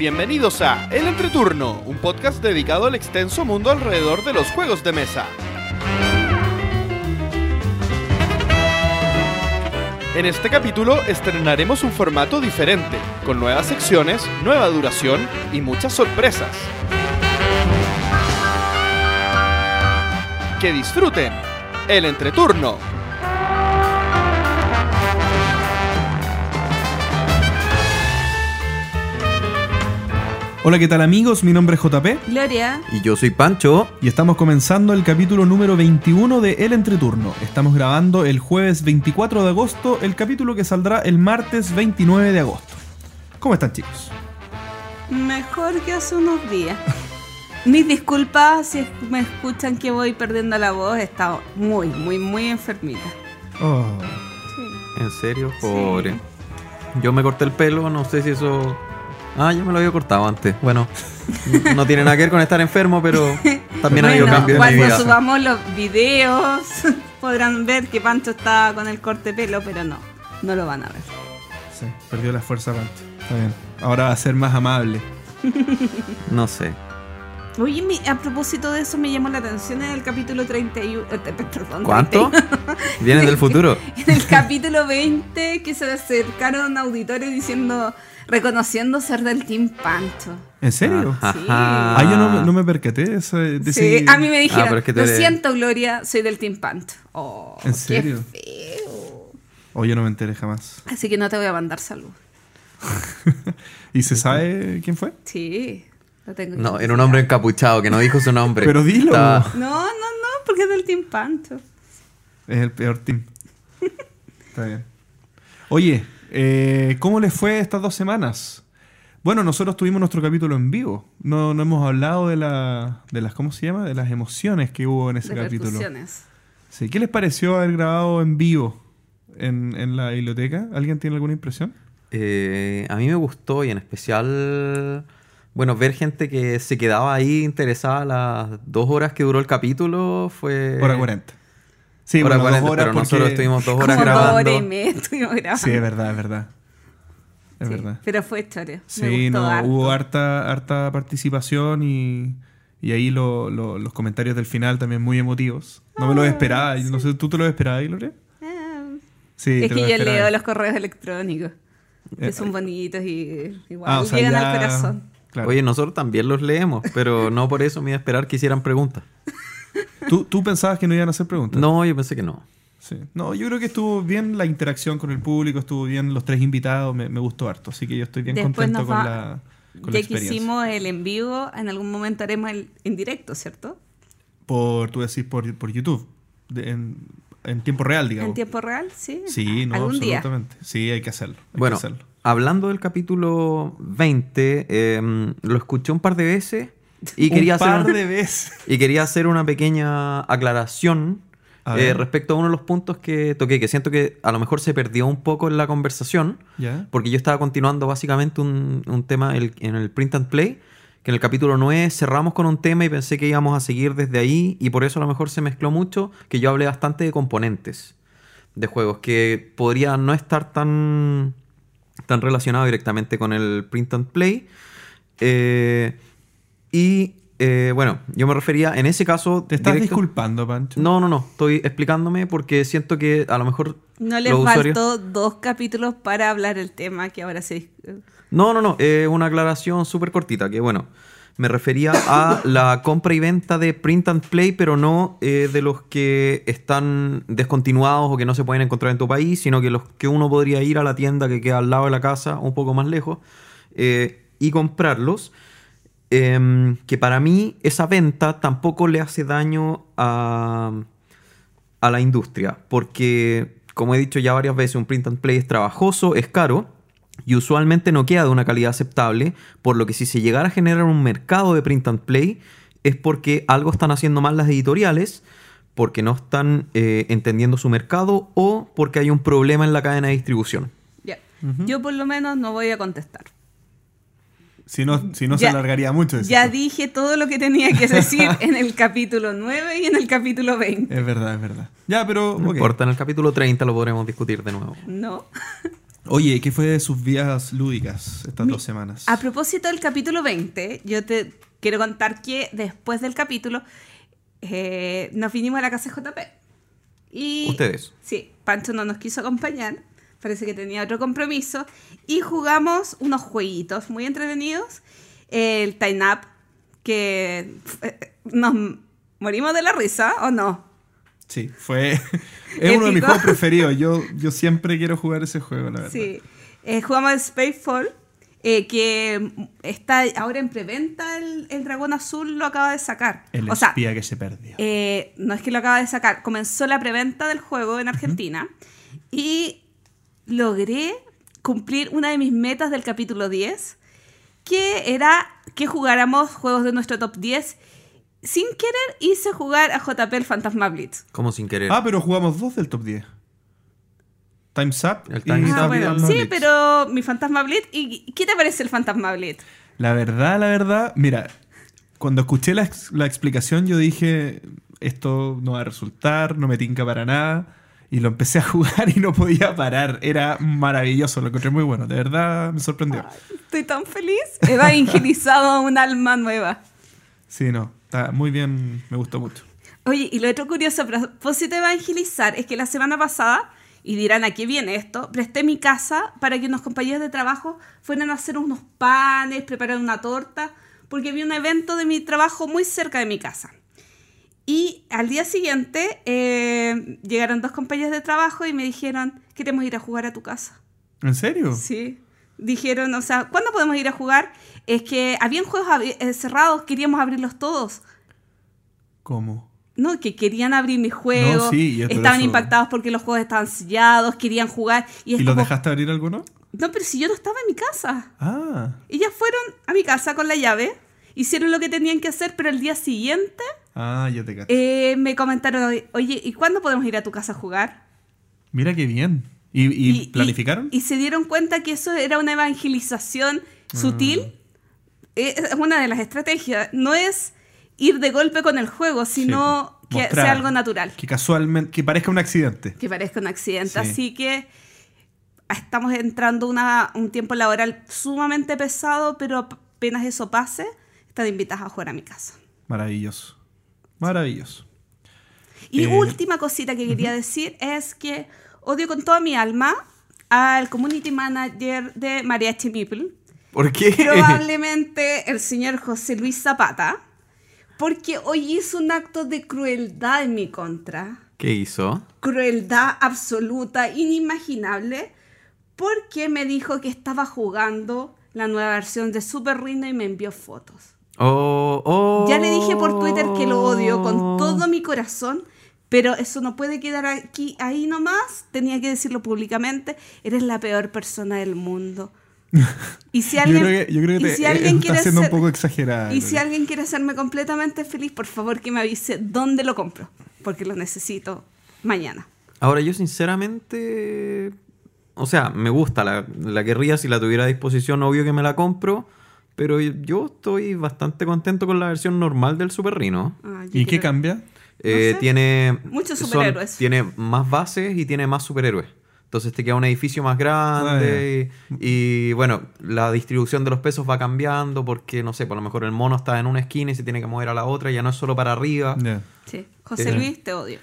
Bienvenidos a El Entreturno, un podcast dedicado al extenso mundo alrededor de los juegos de mesa. En este capítulo estrenaremos un formato diferente, con nuevas secciones, nueva duración y muchas sorpresas. Que disfruten el entreturno. Hola, ¿qué tal amigos? Mi nombre es JP Gloria. Y yo soy Pancho. y estamos comenzando el capítulo número 21 de El Entreturno. Estamos grabando el jueves 24 de agosto, el capítulo que saldrá el martes 29 de agosto. ¿Cómo están chicos? Mejor que hace unos días. Mis disculpas si me escuchan que voy perdiendo la voz. He estado muy, muy, muy enfermita. Oh, ¿En serio? Pobre. Yo me corté el pelo, no sé si eso... Ah, yo me lo había cortado antes. Bueno, no tiene nada que ver con estar enfermo, pero también ha habido Bueno, cambios en mi cuando vida. subamos los videos podrán ver que Pancho está con el corte de pelo, pero no, no lo van a ver. sí, perdió la fuerza Pancho. Está bien. Ahora va a ser más amable. No sé. Oye, mi- a propósito de eso me llamó la atención en el capítulo 31, eh, perdón, ¿Cuánto? 31. Vienes del futuro. En el capítulo 20 que se acercaron auditores diciendo, reconociendo ser del Team Pancho. ¿En serio? Ajá. Sí. Ah, yo no, no me percaté de ese... de Sí, ese- a mí me dijeron, Ah, es que lo siento Gloria, soy del Team Pancho. Oh, ¿En qué serio? feo. O yo no me enteré jamás. Así que no te voy a mandar salud. ¿Y se sabe quién fue? Sí, lo tengo. No, era un hombre encapuchado que no dijo su nombre. Pero dilo. Estaba- No, no, no, porque es del Team Pancho. Es el peor team. Está bien. Oye, eh, ¿cómo les fue estas dos semanas? Bueno, nosotros tuvimos nuestro capítulo en vivo. No, no hemos hablado de, la, de las, ¿cómo se llama? De las emociones que hubo en ese De capítulo. Sí, ¿Qué les pareció haber grabado en vivo en, en la biblioteca? ¿Alguien tiene alguna impresión? Eh, a mí me gustó y en especial, bueno, ver gente que se quedaba ahí interesada las dos horas que duró el capítulo fue... Hora 40. Sí, Hora bueno, dos 40, horas pero nosotros porque- estuvimos dos Como horas dos grabando. horas y media estuvimos grabando. Sí, es verdad, es verdad. Es Sí, verdad. Pero fue historia. Me Sí, gustó no, harto. hubo harta, harta participación y, y ahí lo- lo- los comentarios del final también muy emotivos. No me lo Ah, esperaba. yo No sé, ¿tú te lo esperabas, Gloria? Ah, Sí, es que yo leo los correos electrónicos. Que Eh, son bonitos y igual Ah, o sea, llegan ya- al corazón. claro. Oye, nosotros también los leemos, pero no por eso me iba a esperar que hicieran preguntas. ¿Tú, tú pensabas que no iban a hacer preguntas? No, yo pensé que no. Sí. No, yo creo que estuvo bien la interacción con el público, estuvo bien los tres invitados, me, me gustó harto. Así que yo estoy bien Después contento con va- la, con la Ya que hicimos el en vivo, en algún momento haremos el en directo, ¿cierto? Por, tú decís, por, por YouTube, de- en, en tiempo real, digamos. En tiempo real, sí. Sí, no, Algún día. absolutamente. Sí, hay que hacerlo. hay que Bueno, hacerlo. hablando del capítulo 20, eh, lo escuché un par de veces y Un quería, par hacer, de veces. y quería hacer una pequeña aclaración A eh, respecto a uno de los puntos que toqué, que siento que a lo mejor se perdió un poco en la conversación. Porque yo estaba continuando básicamente un, un tema el- en el print and play, que en el capítulo 9 cerramos con un tema y pensé que íbamos a seguir desde ahí y por eso a lo mejor se mezcló mucho, que yo hablé bastante de componentes de juegos, que podría no estar tan, tan relacionado directamente con el print and play. Eh, y eh, bueno, yo me refería en ese caso... ¿Te estás directo- disculpando, Pancho? No, no, no, estoy explicándome porque siento que a lo mejor... No les usuarios- faltó dos capítulos para hablar el tema que ahora se... No, no, no, eh, una aclaración súper cortita, que bueno, me refería a la compra y venta de print and play, pero no eh, de los que están descontinuados o que no se pueden encontrar en tu país, sino que los que uno podría ir a la tienda que queda al lado de la casa, un poco más lejos, eh, y comprarlos. Em, que para mí esa venta tampoco le hace daño a, a la industria, porque como he dicho ya varias veces, un print and play es trabajoso, es caro y usualmente no queda de una calidad aceptable, por lo que si se llegara a generar un mercado de print and play es porque algo están haciendo mal las editoriales, porque no están eh, entendiendo su mercado o porque hay un problema en la cadena de distribución. Ya. Yo por lo menos no voy a contestar. Si no, si no se Ya- alargaría mucho. Ya dije todo lo que tenía que decir en el capítulo 9 y en el capítulo 20. Es verdad, es verdad. Ya, pero. No ok. importa, en el capítulo 30 lo podremos discutir de nuevo. No. Oye, ¿qué fue de sus vidas lúdicas estas Mi- dos semanas? A propósito del capítulo 20, yo te quiero contar que después del capítulo eh, nos vinimos a la casa de JP. Y, Ustedes. Sí, Pancho no nos quiso acompañar, parece que tenía otro compromiso. Y jugamos unos jueguitos muy entretenidos. El Time Up, que eh, nos morimos de la risa, ¿o no? Sí, fue. es uno de mis juegos preferidos. Yo, yo siempre quiero jugar ese juego, la verdad. Sí. Eh, jugamos Spacefall, eh, que está ahora en preventa el, el dragón azul, lo acaba de sacar. El o sea, espía que se perdió. eh, no es que lo acaba de sacar, comenzó la preventa del juego en Argentina y logré cumplir una de mis metas del capítulo 10, que era que jugáramos juegos de nuestro top 10. Sin querer hice jugar a JP el Fantasma Blitz. Como sin querer. Ah, pero jugamos dos del top 10. Time's Up El y Time's Ah, Up bueno, sí, Blitz. pero mi Fantasma Blitz. ¿Y qué te parece el Fantasma Blitz? La verdad, la verdad, mira, cuando escuché la, la explicación yo dije, esto no va a resultar, no me tinca para nada. Y lo empecé a jugar y no podía parar. Era maravilloso, lo encontré muy bueno. De verdad me sorprendió. Estoy tan feliz. He evangelizado un alma nueva. Sí, no, está muy bien, me gustó mucho. Oye, y lo otro curioso a propósito de evangelizar es que la semana pasada, y dirán a qué viene esto, presté mi casa para que unos compañeros de trabajo fueran a hacer unos panes, preparar una torta, porque había un evento de mi trabajo muy cerca de mi casa. Y al día siguiente eh, llegaron dos compañeros de trabajo y me dijeron, queremos ir a jugar a tu casa. ¿En serio? Sí. Dijeron, o sea, ¿cuándo podemos ir a jugar? Es que habían juegos eh, cerrados, queríamos abrirlos todos. ¿Cómo? No, que querían abrir mis juegos, No, sí, estaban eso- impactados porque los juegos estaban sellados, querían jugar. Y, ¿Y, es los como, dejaste abrir alguno? No, pero si yo no estaba en mi casa. Ah, Ellas fueron a mi casa con la llave, hicieron lo que tenían que hacer, pero el día siguiente ah, ya te cacho. eh, me comentaron, oye, ¿y cuándo podemos ir a tu casa a jugar? Mira qué bien. ¿Y, y planificaron? Y, se dieron cuenta que eso era una evangelización sutil. Ah. Eh, Es una de las estrategias. No es ir de golpe con el juego, sino Sí, que sea algo natural. Que casualmente, que parezca un accidente. Que parezca un accidente. Sí. Así que estamos entrando una, un tiempo laboral sumamente pesado, pero apenas eso pase, están invitadas a jugar a mi casa. Maravilloso. Maravilloso. Y Eh, última cosita que quería decir es que odio con toda mi alma al community manager de Mariachi People, ¿Por qué? probablemente el señor José Luis Zapata, porque hoy hizo un acto de crueldad en mi contra. ¿Qué hizo? Crueldad absoluta, inimaginable, porque me dijo que estaba jugando la nueva versión de Super Rino y me envió fotos. Oh, oh. Ya le dije por Twitter que lo odio con todo mi corazón, pero eso no puede quedar aquí, ahí nomás. Tenía que decirlo públicamente. Eres la peor persona del mundo. Y si alguien, yo creo que, yo creo que y te- si eh, alguien está quiere ser- un poco exagerada. y si alguien quiere hacerme completamente feliz, por favor que me avise dónde lo compro, porque lo necesito mañana. Ahora, yo sinceramente. O sea, me gusta, la, la querría si la tuviera a disposición, obvio que me la compro. Pero yo estoy bastante contento con la versión normal del Super Rhino. Ah, ¿Y qué cambia? Eh, sé. Tiene. Muchos son- superhéroes. tiene más bases y tiene más superhéroes. Entonces te queda un edificio más grande. y, y, bueno, la distribución de los pesos va cambiando porque, no sé, por lo mejor el mono está en una esquina y se tiene que mover a la otra. Ya no es solo para arriba. Ya. Sí, José Eh, Luis, te odio.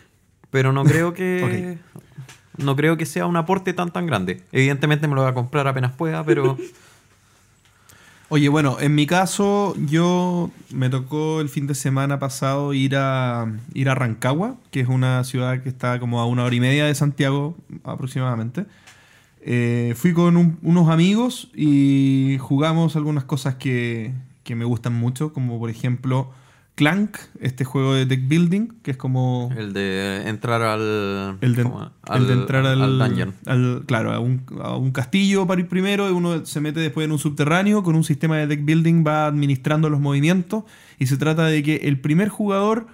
Pero no creo que. No creo que sea un aporte tan tan grande. Evidentemente me lo voy a comprar apenas pueda, pero. Oye, bueno, en mi caso, yo me tocó el fin de semana pasado ir a ir a Rancagua, que es una ciudad que está como a una hora y media de Santiago aproximadamente. Eh, fui con un- unos amigos y jugamos algunas cosas que, que me gustan mucho, como por ejemplo Clank, este juego de deck building, que es como el de entrar al. el de, de entrar al, dungeon. al- claro, a un, a un castillo para ir primero, y uno se mete después en un subterráneo, con un sistema de deck building va administrando los movimientos, y se trata de que el primer jugador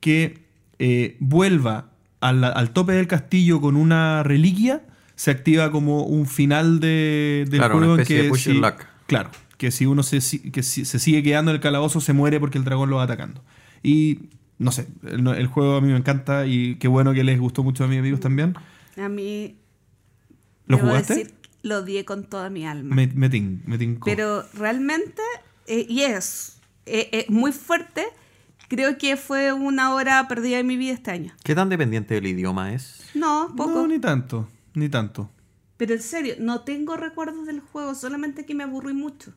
que eh, vuelva al, al tope del castillo con una reliquia, se activa como un final de, del Claro, una juego en especie de que push si- luck. Claro, que si uno se, que si- se sigue quedando en el calabozo se muere porque el dragón lo va atacando. Y no sé, el, el juego a mí me encanta y qué bueno que les gustó mucho a mis amigos también. A mí. ¿Lo debo jugaste? decir- lo odié con toda mi alma. Me, me, tin- me tincó. Pero realmente, eh, y es eh, eh, muy fuerte, creo que fue una hora perdida de mi vida este año. ¿Qué tan dependiente del idioma es? No, poco. No, ni tanto, ni tanto. Pero en serio, no tengo recuerdos del juego, solamente que me aburrí mucho.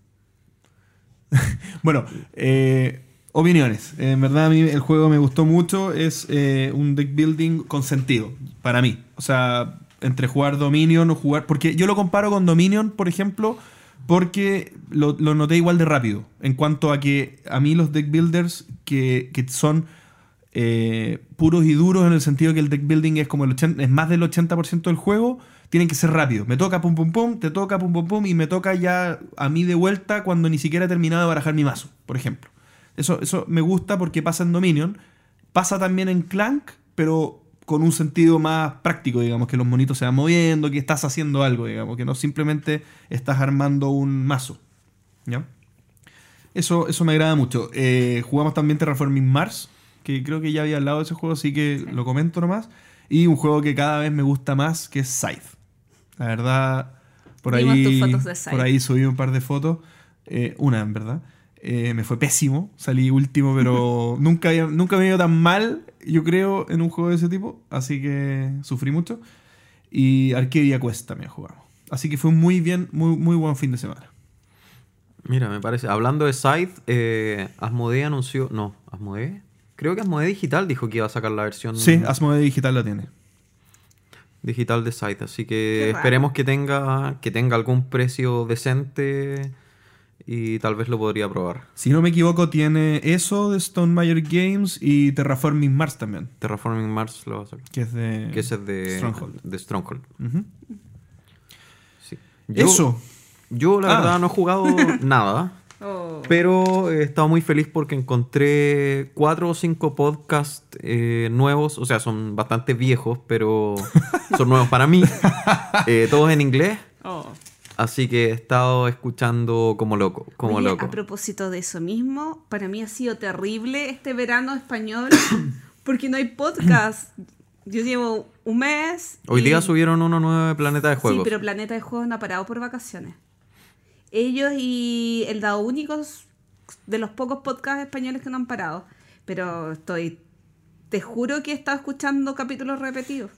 Bueno, eh, opiniones. En verdad a mí el juego me gustó mucho. Es eh, un deck building con sentido, para mí. O sea, entre jugar Dominion o jugar... Porque yo lo comparo con Dominion, por ejemplo, porque lo, lo noté igual de rápido. En cuanto a que a mí los deck builders que, que son eh, puros y duros en el sentido que el deck building es como el 80 es más del 80% del juego, tienen que ser rápidos. Me toca pum pum pum, te toca pum pum pum y me toca ya a mí de vuelta cuando ni siquiera he terminado de barajar mi mazo, por ejemplo. Eso, eso me gusta porque pasa en Dominion. Pasa también en Clank, pero con un sentido más práctico, digamos, que los monitos se van moviendo, que estás haciendo algo, digamos, que no simplemente estás armando un mazo. ¿Ya? Eso, eso me agrada mucho. Eh, jugamos también Terraforming Mars, que creo que ya había hablado de ese juego, así que lo comento nomás. Y un juego que cada vez me gusta más, que es Scythe. La verdad, por Vimos ahí, fotos de por ahí subí un par de fotos. eh, una, en verdad. Eh, me fue pésimo, salí último, pero nunca, había- nunca me he ido tan mal, yo creo, en un juego de ese tipo. Así que sufrí mucho. Y Arcadia Quest también jugamos. Así que fue muy bien, muy, muy buen fin de semana. Mira, me parece. Hablando de Scythe, eh, Asmodee anunció. No, Asmodee. Creo que Asmodee Digital dijo que iba a sacar la versión Sí, Asmodee Digital la tiene. Digital de Scythe. Así que esperemos que tenga, que tenga algún precio decente y tal vez lo podría probar. Si no me equivoco, tiene eso de Stone Major Games y Terraforming Mars también, Terraforming Mars lo va a sacar. que es de, Que ese es de Stronghold. De Stronghold. Sí. Yo- Eso. Yo, la Ah. verdad, no he jugado nada. Oh. Pero he estado muy feliz porque encontré cuatro o cinco podcasts eh, nuevos. O sea, son bastante viejos, pero son nuevos para mí. Eh, todos en inglés. Oh. Así que he estado escuchando como loco. Como Oye, loco. a propósito de eso mismo, para mí ha sido terrible este verano español porque no hay podcast. Yo llevo un mes. Hoy y- día subieron uno nuevo de Planeta de Juegos. Sí, pero Planeta de Juegos no ha parado por vacaciones. Ellos y el Dado Únicos, de los pocos podcasts españoles que no han parado. Pero estoy. Te juro que he estado escuchando capítulos repetidos.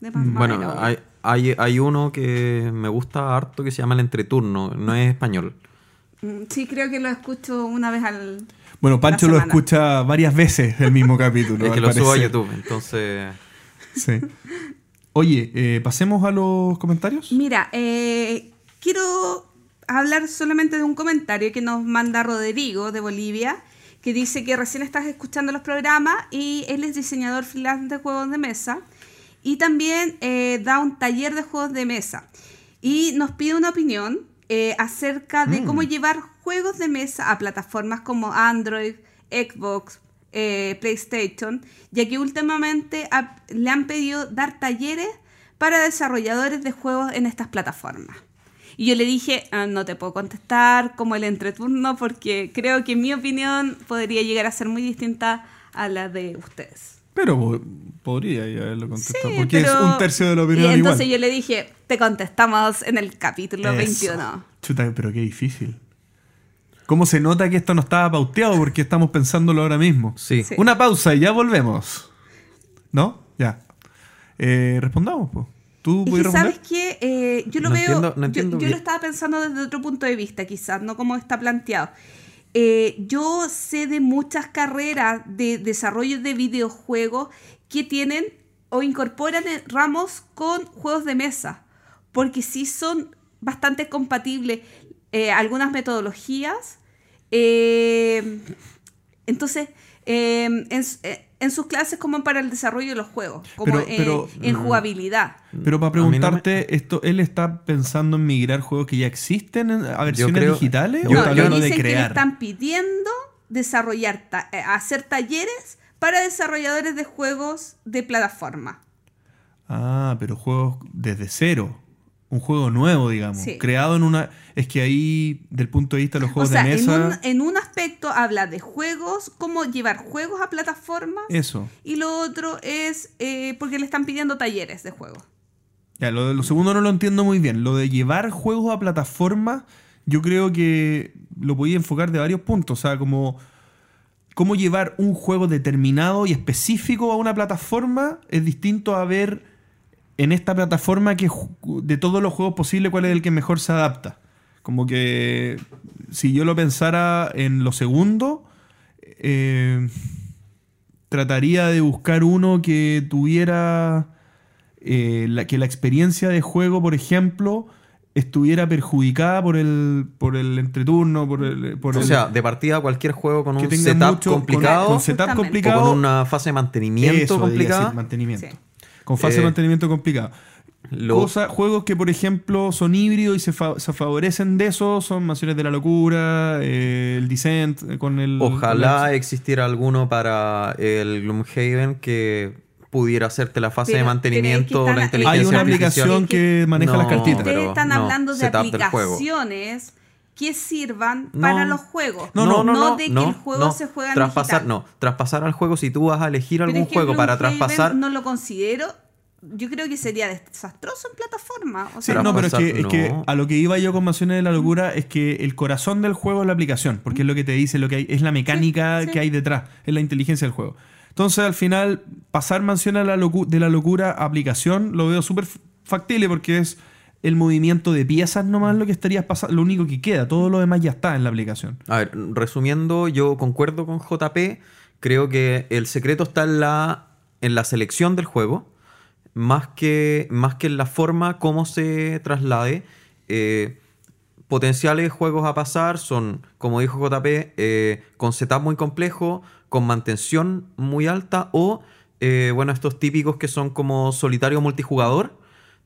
De más Bueno, hay, hay, hay uno que me gusta harto que se llama El Entreturno. No es español. Mm, Sí, creo que lo escucho una vez al. Bueno, Pancho lo escucha varias veces el mismo capítulo. es que al lo subo a. YouTube. Entonces. Sí. Oye, eh, pasemos a los comentarios. Mira, eh, quiero hablar solamente de un comentario que nos manda Rodrigo de Bolivia, que dice que recién estás escuchando los programas y él es diseñador freelance de juegos de mesa y también eh, da un taller de juegos de mesa. Y nos pide una opinión eh, acerca de cómo llevar juegos de mesa a plataformas como Android, Xbox, eh, PlayStation, ya que últimamente ha- le han pedido dar talleres para desarrolladores de juegos en estas plataformas. Y yo le dije, "Ah, no te puedo contestar como el entreturno porque creo que mi opinión podría llegar a ser muy distinta a la de ustedes. Pero po- podría haberlo contestado. Sí, porque es un tercio de la opinión Y entonces igual. yo le dije, te contestamos en el capítulo Eso. 21. Chuta, pero qué difícil. ¿Cómo se nota que esto no estaba pauteado? Porque estamos pensándolo ahora mismo. Sí. Sí. Una pausa y ya volvemos. ¿No? Ya. Eh, respondamos, pues. ¿Tú Es que sabes que eh, yo lo No veo, entiendo- no yo- entiendo yo, bien. lo estaba pensando desde otro punto de vista, quizás, no como está planteado. Eh, yo sé de muchas carreras de desarrollo de videojuegos que tienen o incorporan eh, ramos con juegos de mesa, porque sí son bastante compatibles eh, algunas metodologías. eh, entonces, en, en sus clases como para el desarrollo de los juegos, como Pero- eh, pero, en mm, jugabilidad. Pero para no me- preguntarte, esto, ¿él está pensando en migrar juegos que ya existen en- a versiones creo- digitales? yo- ¿O está No, hablando de dicen que le crear? están pidiendo desarrollar, ta- eh, hacer talleres para desarrolladores de juegos de plataforma. Ah, pero juegos desde cero. Un juego nuevo, digamos. Sí. Creado en una. Es que ahí, del punto de vista de los O juegos sea, de en mesa. un, en un aspecto habla de juegos, cómo llevar juegos a plataformas, Eso. y lo otro es eh, porque le están pidiendo talleres de juegos. Ya, lo, lo segundo no lo entiendo muy bien. Lo de llevar juegos a plataforma, yo creo que lo podía enfocar de varios puntos. O sea, como cómo llevar un juego determinado y específico a una plataforma es distinto a ver en esta plataforma que de todos los juegos posibles cuál es el que mejor se adapta. Como que si yo lo pensara en lo segundo, eh, trataría de buscar uno que tuviera eh, la, que la experiencia de juego, por ejemplo, estuviera perjudicada por el, por el entreturno, por el, por O el- sea, de partida cualquier juego con un setup mucho- complicado con, setup o con una fase de mantenimiento eso, debería complicada. decir, mantenimiento. Sí. Con fase Eh, de mantenimiento complicada. lo- Cosa- juegos que, por ejemplo, son híbridos y se, fa- se favorecen de eso son Mansiones de la Locura, eh, el Descent, eh, con el... Ojalá con el- existiera alguno para el Gloomhaven que pudiera hacerte la fase Pero- de mantenimiento, la Hay inteligencia Hay una artificial. aplicación que maneja No, las cartitas. pero Ustedes están no, hablando de setup del juego. aplicaciones que sirvan No. para los juegos. No, no, no, de que el juego no. se juega en traspasar, digital. No, traspasar al juego, si tú vas a elegir algún es que juego para traspasar, No lo considero. Yo creo que sería desastroso en plataforma. O Sí, sea, no, pero es que, Traspasar, es que no. a lo que iba yo con Mansiones de la Locura es que el corazón del juego es la aplicación, porque es lo que te dice, lo que hay, es la mecánica Sí, sí. que hay detrás, es la inteligencia del juego. Entonces, al final, pasar Mansiones de la, Locu- de la Locura a aplicación lo veo súper factible porque es el movimiento de piezas nomás lo que estarías pasando, lo único que queda, todo lo demás ya está en la aplicación. A ver, resumiendo, yo concuerdo con JP. Creo que el secreto está en la, en la selección del juego, más que, más que en la forma como se traslade. Eh, potenciales juegos a pasar son, como dijo JP, eh, con setup muy complejo, con mantención muy alta o, eh, bueno, estos típicos que son como solitario multijugador,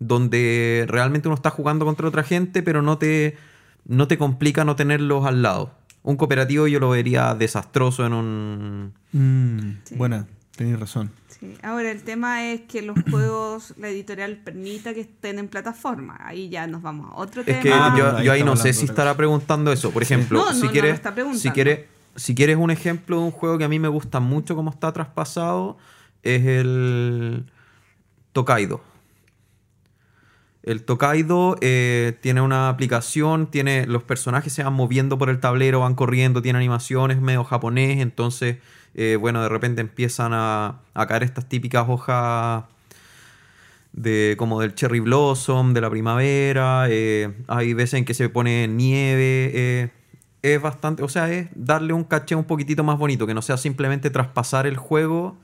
donde realmente uno está jugando contra otra gente, pero no te, no te complica no tenerlos al lado. Un cooperativo yo lo vería desastroso en un... Mm, Sí. Buena, tenéis razón. sí. Ahora, el tema es que los juegos, la editorial permita que estén en plataforma. Ahí ya nos vamos a otro Es tema. que Ah, yo, ahí yo ahí no sé si estará preguntando eso. Por ejemplo, No, si no quieres, si quieres, si quieres un ejemplo de un juego que a mí me gusta mucho como está traspasado, es el Tokaido. El Tokaido eh, tiene una aplicación, tiene los personajes se van moviendo por el tablero, van corriendo, tiene animaciones medio japonés, entonces, eh, bueno, de repente empiezan a, caer estas típicas hojas de como del cherry blossom, de la primavera, eh, hay veces en que se pone nieve, es bastante, o sea, es darle un caché un poquitito más bonito, que no sea simplemente traspasar el juego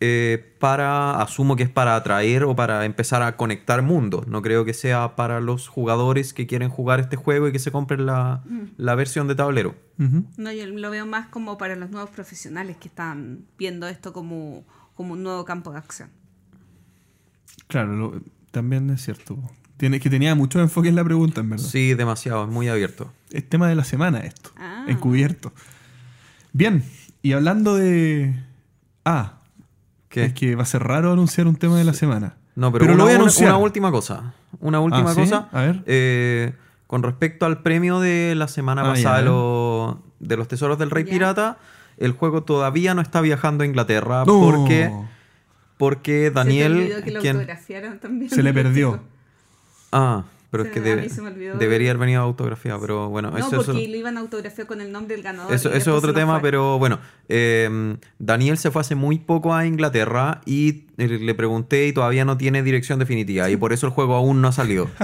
eh, para, asumo que es para atraer o para empezar a conectar mundos, no creo que sea para los jugadores que quieren jugar este juego y que se compren la, la versión de tablero. No, yo lo veo más como para los nuevos profesionales que están viendo esto como, como un nuevo campo de acción. Claro, lo- también es cierto. Tiene, que tenía mucho enfoque en la pregunta, en verdad. Sí, demasiado, es muy abierto. Es tema de la semana esto. Ah. Encubierto. Bien, y hablando de... Ah, ¿Qué? es que va a ser raro anunciar un tema de la semana. No, pero, lo una, voy a una- anunciar. una última cosa. Una última Ah, ¿sí? cosa. A ver. Eh, con respecto al premio de la semana Ah, pasada ya. de, los- de los Tesoros del Rey Ya. Pirata, el juego todavía no está viajando a Inglaterra No. porque, porque Se Daniel... te olvidó que lo quien-. Se le perdió. Ah, pero Se es que debe- debería haber venido autografiado, pero bueno, No, eso, porque eso- lo iban a autografiar con el nombre del ganador. eso- es otro tema, fue. pero bueno, eh, Daniel se fue hace muy poco a Inglaterra y eh, le pregunté y todavía no tiene dirección definitiva y por eso el juego aún no ha salido.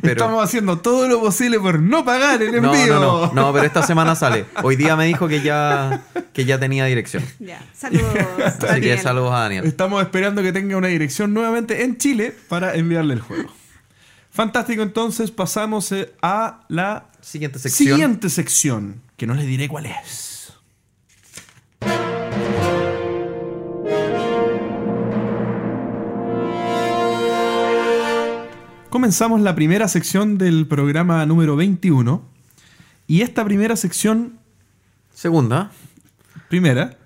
Pero- Estamos haciendo todo lo posible por no pagar el No, envío. no, no, no, pero esta semana sale. Hoy día me dijo que ya, que ya tenía dirección. Ya, saludos. Así que Daniel. saludos a Daniel. Estamos esperando que tenga una dirección nuevamente en Chile para enviarle el juego. Fantástico, entonces pasamos eh, a la Siguiente sección. siguiente sección, que no les diré cuál es. Comenzamos la primera sección del programa número 21. Y esta primera sección, Segunda. primera,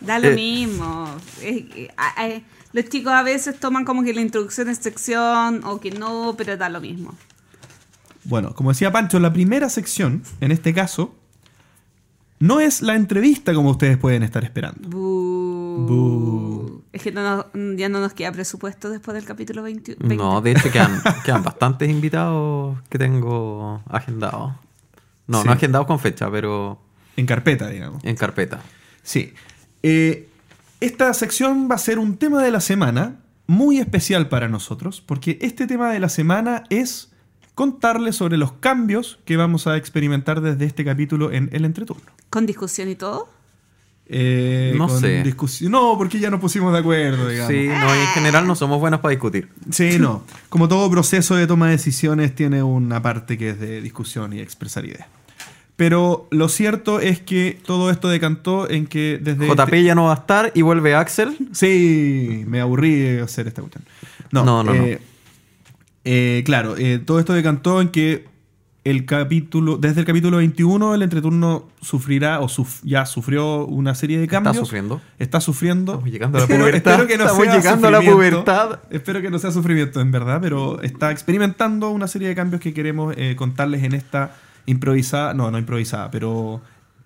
Da lo Eh. mismo. Es que, a- a- los chicos a veces toman como que la introducción es sección o que no, pero da lo mismo. Bueno, como decía Pancho, la primera sección, en este caso, no es la entrevista como ustedes pueden estar esperando. Bu. Es que no nos- ya no nos queda presupuesto después del capítulo 20. No, de hecho quedan, quedan bastantes invitados que tengo agendados. No, Sí. no agendados con fecha, pero En carpeta, digamos. en carpeta. Sí. Eh, esta sección va a ser un tema de la semana muy especial para nosotros, porque este tema de la semana es contarles sobre los cambios que vamos a experimentar desde este capítulo en el entreturno. Con discusión y todo. Eh, No con sé. discusión- No, porque ya nos pusimos de acuerdo, digamos. Sí, no, en general no somos buenos para discutir. Sí, no. Como todo proceso de toma de decisiones tiene una parte que es de discusión y expresar ideas. Pero lo cierto es que todo esto decantó en que desde... JP este- ya no va a estar y vuelve Axel. Sí, me aburrí de hacer esta cuestión. No, No, no, eh, eh, claro, eh, todo esto decantó en que el capítulo, desde el capítulo 21, el entreturno sufrirá o suf- ya sufrió una serie de cambios. sufriendo. Está sufriendo. Estamos llegando a la pubertad. espero que no Estamos sea llegando a la pubertad. Espero que no sea sufrimiento, en verdad, pero está experimentando una serie de cambios que queremos eh, contarles en esta improvisada, no, no improvisada, pero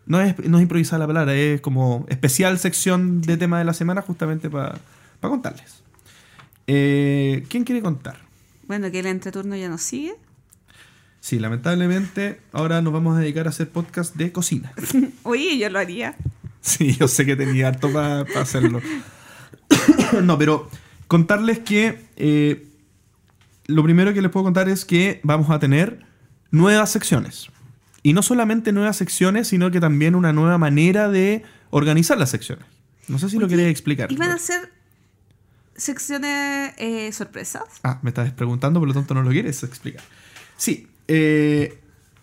no es, no es improvisada la palabra, es como especial sección de tema de la semana justamente para contarles. Eh, ¿Quién quiere contar? Bueno, que el entreturno ya nos sigue. Sí, lamentablemente ahora nos vamos a dedicar a hacer podcast de cocina. Oye, yo lo haría. Sí, yo sé que tenía harto para hacerlo. no, pero contarles que eh, lo primero que les puedo contar es que vamos a tener nuevas secciones. Y no solamente nuevas secciones, sino que también una nueva manera de organizar las secciones. No sé si lo queréis explicar. ¿Iban a ser secciones eh, sorpresas? Ah, me estás preguntando, por lo tanto no lo quieres explicar. Sí, eh,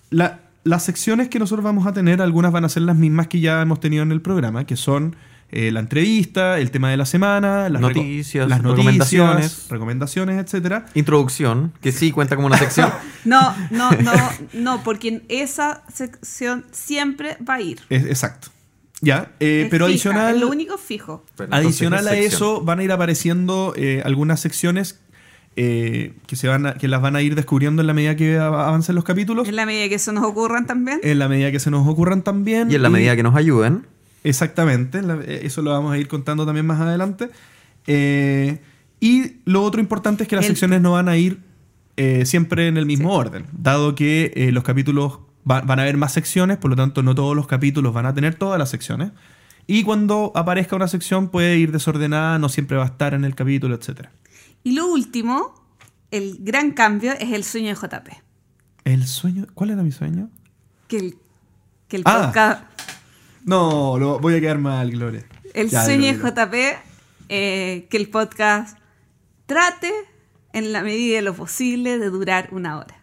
la- las secciones que nosotros vamos a tener, algunas van a ser las mismas que ya hemos tenido en el programa, que son eh, la entrevista, el tema de la semana, las Noticias, las noticias, recomendaciones. recomendaciones, etcétera. Introducción, que sí cuenta como una sección. No, no, no, no, porque en esa sección siempre va a ir. Es- exacto. Ya, eh, Es pero fija, adicional, Es lo único fijo. Adicional a eso van a ir apareciendo eh, algunas secciones eh, que, se van a- que las van a ir descubriendo en la medida que av- avancen los capítulos. En la medida que eso nos ocurran también. en la medida que se nos ocurran también. Y en la medida que nos ayuden. Exactamente, eh, eso lo vamos a ir contando también más adelante. Eh, y lo otro importante es que las El- secciones no van a ir eh, siempre en el mismo Sí. orden, dado que eh, los capítulos va- van a haber más secciones, por lo tanto no todos los capítulos van a tener todas las secciones. Y cuando aparezca una sección puede ir desordenada, no siempre va a estar en el capítulo, etc. Y lo último, el gran cambio es el sueño de JP. ¿El sueño? ¿Cuál era mi sueño? Que el, que el Ah. podcast. No, lo, voy a quedar mal, Gloria. El Ya, sueño de dilo. JP, eh, que el podcast trate, en la medida de lo posible, de durar una hora.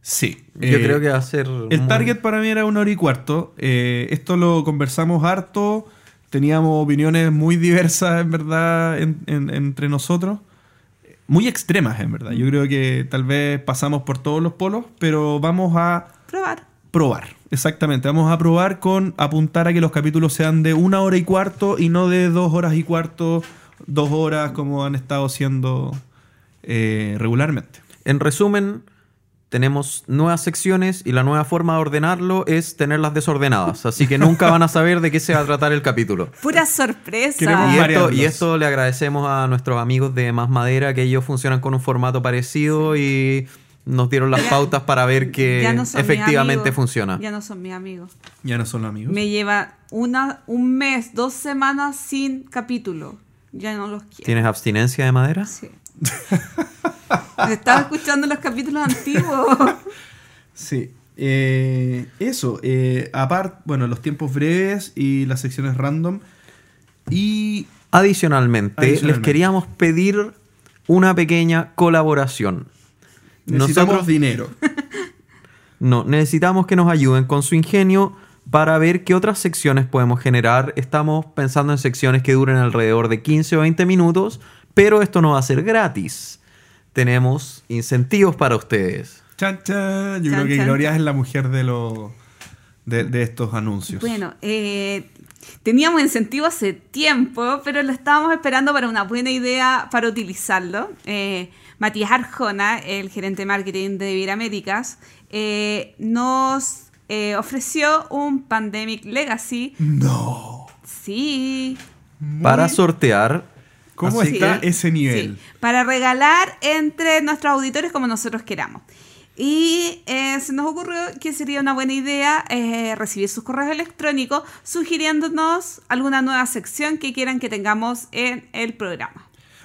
Sí. Yo eh, creo que va a ser. El muy- target para mí era una hora y cuarto. Eh, esto lo conversamos harto. Teníamos opiniones muy diversas, en verdad, en- en- entre nosotros. Muy extremas, en verdad. Yo creo que tal vez pasamos por todos los polos, pero vamos a Probar. probar. Exactamente. Vamos a probar con apuntar a que los capítulos sean de una hora y cuarto y no de dos horas y cuarto, dos horas como han estado siendo eh, regularmente. En resumen, tenemos nuevas secciones y la nueva forma de ordenarlo es tenerlas desordenadas. Así que nunca van a saber de qué se va a tratar el capítulo. Pura sorpresa. Esto, y esto le agradecemos a nuestros amigos de Más Madera, que ellos funcionan con un formato parecido y nos dieron las Ya- pautas para ver que no efectivamente funciona. Ya no son mis amigos. Ya no son amigos. Me lleva una, un mes, dos semanas sin capítulo. Ya no los quiero. ¿Tienes abstinencia de madera? Sí. Estaba escuchando los capítulos antiguos. Sí. Eh, eso. Aparte, bueno, los tiempos breves y las secciones random. Y. Adicionalmente, Adicionalmente. les queríamos pedir una pequeña colaboración. Necesitamos Nosotros dinero. no, necesitamos que nos ayuden con su ingenio para ver qué otras secciones podemos generar. Estamos pensando en secciones que duren alrededor de 15 o 20 minutos, pero esto no va a ser gratis. Tenemos incentivos para ustedes. Chan, chan. Yo Chan, creo que chan. Gloria es la mujer de los. De, de estos anuncios. Bueno, eh, teníamos incentivo hace tiempo, pero lo estábamos esperando para una buena idea para utilizarlo. Eh, Matías Arjona, el gerente de marketing de Vivir Américas, eh, nos eh, ofreció un Pandemic Legacy. No. Sí, para sortear. ¿Cómo Así está que- ese nivel? Sí, para regalar entre nuestros auditores como nosotros queramos. Y eh, se nos ocurrió que sería una buena idea eh, recibir sus correos electrónicos sugiriéndonos alguna nueva sección que quieran que tengamos en el programa.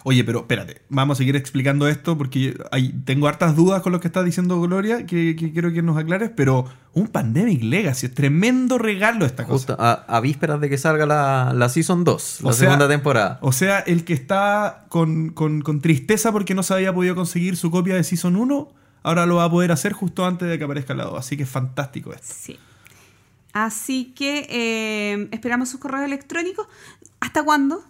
Oye, pero espérate, vamos a seguir explicando esto porque hay- tengo hartas dudas con lo que está diciendo Gloria que, que quiero que nos aclares, pero un Pandemic Legacy es tremendo regalo esta cosa. Justo a, a vísperas de que salga la, la Season 2, la O sea- segunda temporada. O sea, el que está con, con- con tristeza porque no se había podido conseguir su copia de Season 1, ahora lo va a poder hacer justo antes de que aparezca la 2. Así que es fantástico esto. Sí. Así que eh, esperamos sus correos electrónicos. ¿Hasta cuándo?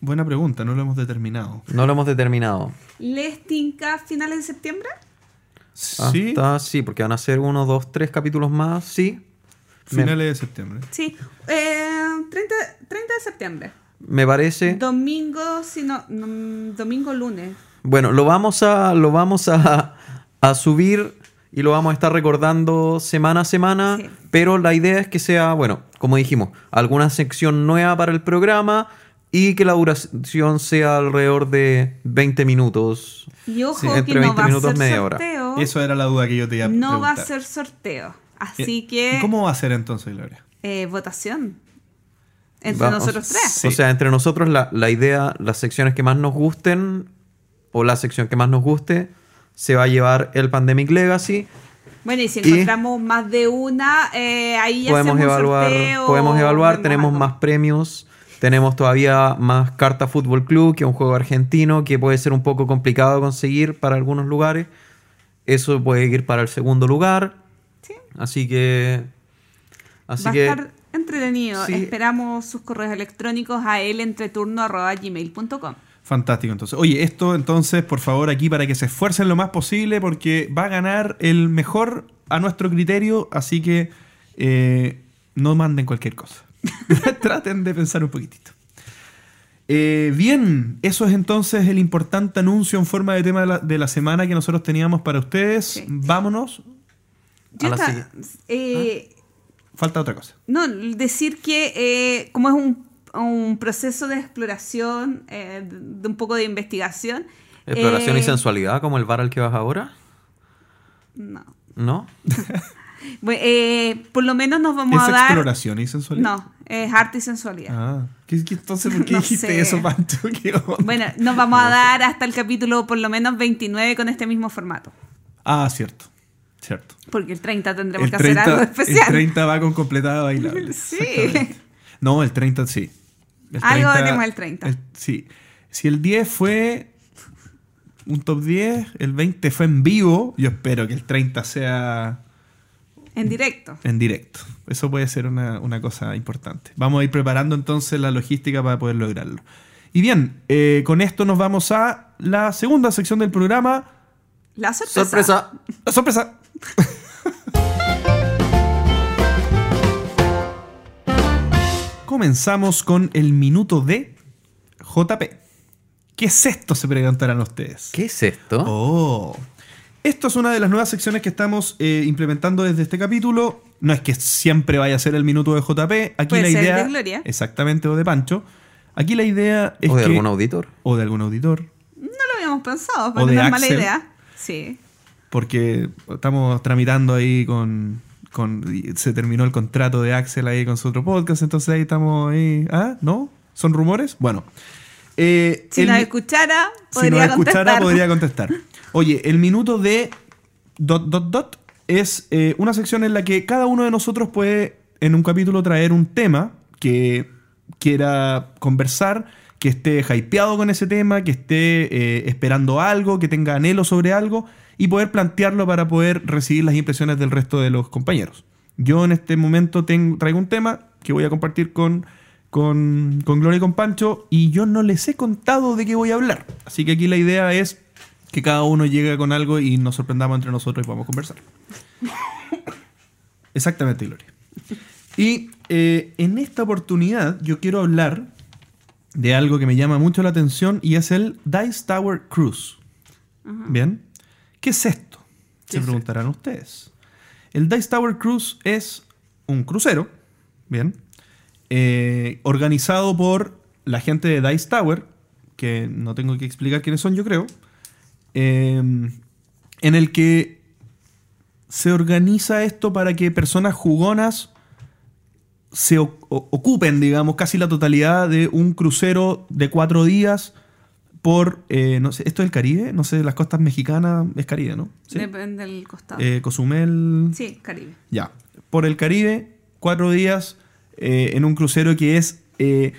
Buena pregunta, no lo hemos determinado. No lo hemos determinado. ¿Les tinca finales de septiembre? Sí, Hasta, sí, porque van a ser uno, dos, tres capítulos más, sí. Me, finales de septiembre. Sí. Eh, 30, 30 de septiembre. me parece. Domingo, si no, domingo, lunes. Bueno, lo vamos a, lo vamos a, a subir y lo vamos a estar recordando semana a semana, Sí. pero la idea es que sea, bueno, como dijimos, alguna sección nueva para el programa y que la duración sea alrededor de 20 minutos. Y ojo Sí, que entre no 20 va a minutos, ser media hora. sorteo. Eso era la duda que yo te iba a no va a ser sorteo. Así Eh, ¿Y que ¿Cómo va a ser entonces, Gloria? eh, votación. Entre nosotros tres. Sí. O sea, entre nosotros la, la idea, las secciones que más nos gusten o la sección que más nos guste, se va a llevar el Pandemic Legacy. Bueno, y si Y- encontramos más de una, eh, ahí ya podemos hacemos evaluar, sorteo podemos evaluar, tenemos más premios, tenemos todavía más Carta Fútbol Club, que es un juego argentino que puede ser un poco complicado de conseguir para algunos lugares. Eso puede ir para el segundo lugar. Sí. Así que. Así va que. a estar entretenido. sí. Esperamos sus correos electrónicos a elentreturno.gmail.com. Fantástico, entonces. Oye, esto entonces, por favor, aquí para que se esfuercen lo más posible, porque va a ganar el mejor a nuestro criterio, así que eh, no manden cualquier cosa. Traten de pensar un poquitito. Eh, bien, eso es entonces el importante anuncio en forma de tema de la, de la semana que nosotros teníamos para ustedes. Sí. Vámonos. Yo A la eh, Falta otra cosa. No, decir que eh, como es un, un proceso de exploración, eh, de, un poco de investigación. Exploración y sensualidad, como el bar al que vas ahora. No. ¿No? Eh, por lo menos nos vamos ¿Es a dar. exploración y sensualidad? No, es arte y sensualidad. Ah, ¿qué- qué- entonces, ¿por qué No dijiste sé. eso, Pancho? Bueno, nos vamos a dar hasta el capítulo por lo menos 29 con este mismo formato. Ah, cierto. Cierto. Porque el 30 tendremos El que hacer algo 30, especial. el 30 va con completada bailable. Sí. No, el 30 sí. El Algo haremos el 30. sí. Si el 10 fue un top 10, el 20 fue en vivo, yo espero que el 30 sea En directo. en directo. Eso puede ser una, una cosa importante. Vamos a ir preparando entonces la logística para poder lograrlo. Y bien, eh, con esto nos vamos a la segunda sección del programa. La sorpresa. ¡Sorpresa! ¡La sorpresa! Comenzamos con el minuto de JP. ¿Qué es esto? Se preguntarán ustedes. ¿Qué es esto? Oh. Esto es una de las nuevas secciones que estamos eh, implementando desde este capítulo. No es que siempre vaya a ser el minuto de JP. Aquí Puede la ser idea. de Gloria. Exactamente, o de Pancho. Aquí la idea es ¿O de que. algún auditor? O de algún auditor. No lo habíamos pensado, pero no es mala idea. Sí. Porque estamos tramitando ahí con. con se terminó el contrato de Axel ahí con su otro podcast. Entonces ahí estamos ahí. ¿Ah? ¿No? ¿Son rumores? Bueno. Eh, Si el nos escuchara, si podría nos escuchara, contestar. podría contestar. Oye, el minuto de dot dot dot es eh, una sección en la que cada uno de nosotros puede en un capítulo traer un tema que quiera conversar, que esté hypeado con ese tema, que esté eh, esperando algo, que tenga anhelo sobre algo y poder plantearlo para poder recibir las impresiones del resto de los compañeros. Yo en este momento tengo, traigo un tema que voy a compartir con, con, con Gloria y con Pancho y yo no les he contado de qué voy a hablar. Así que aquí la idea es que cada uno llegue con algo y nos sorprendamos entre nosotros y podamos conversar. Exactamente, Gloria. Y eh, en esta oportunidad yo quiero hablar de algo que me llama mucho la atención y es el Dice Tower Cruise. ¿Bien? ¿Qué es esto? Se preguntarán ustedes. El Dice Tower Cruise es un crucero, ¿bien? Eh, organizado por la gente de Dice Tower, que no tengo que explicar quiénes son, yo creo, eh, en el que se organiza esto para que personas jugonas se ocupen, digamos, casi la totalidad de un crucero de cuatro días por, eh, no sé, ¿esto es el Caribe? No sé, las costas mexicanas es Caribe, ¿no? Sí. Depende del costado. Eh, Cozumel. sí, Caribe. Ya. Por el Caribe, cuatro días eh, en un crucero que es eh,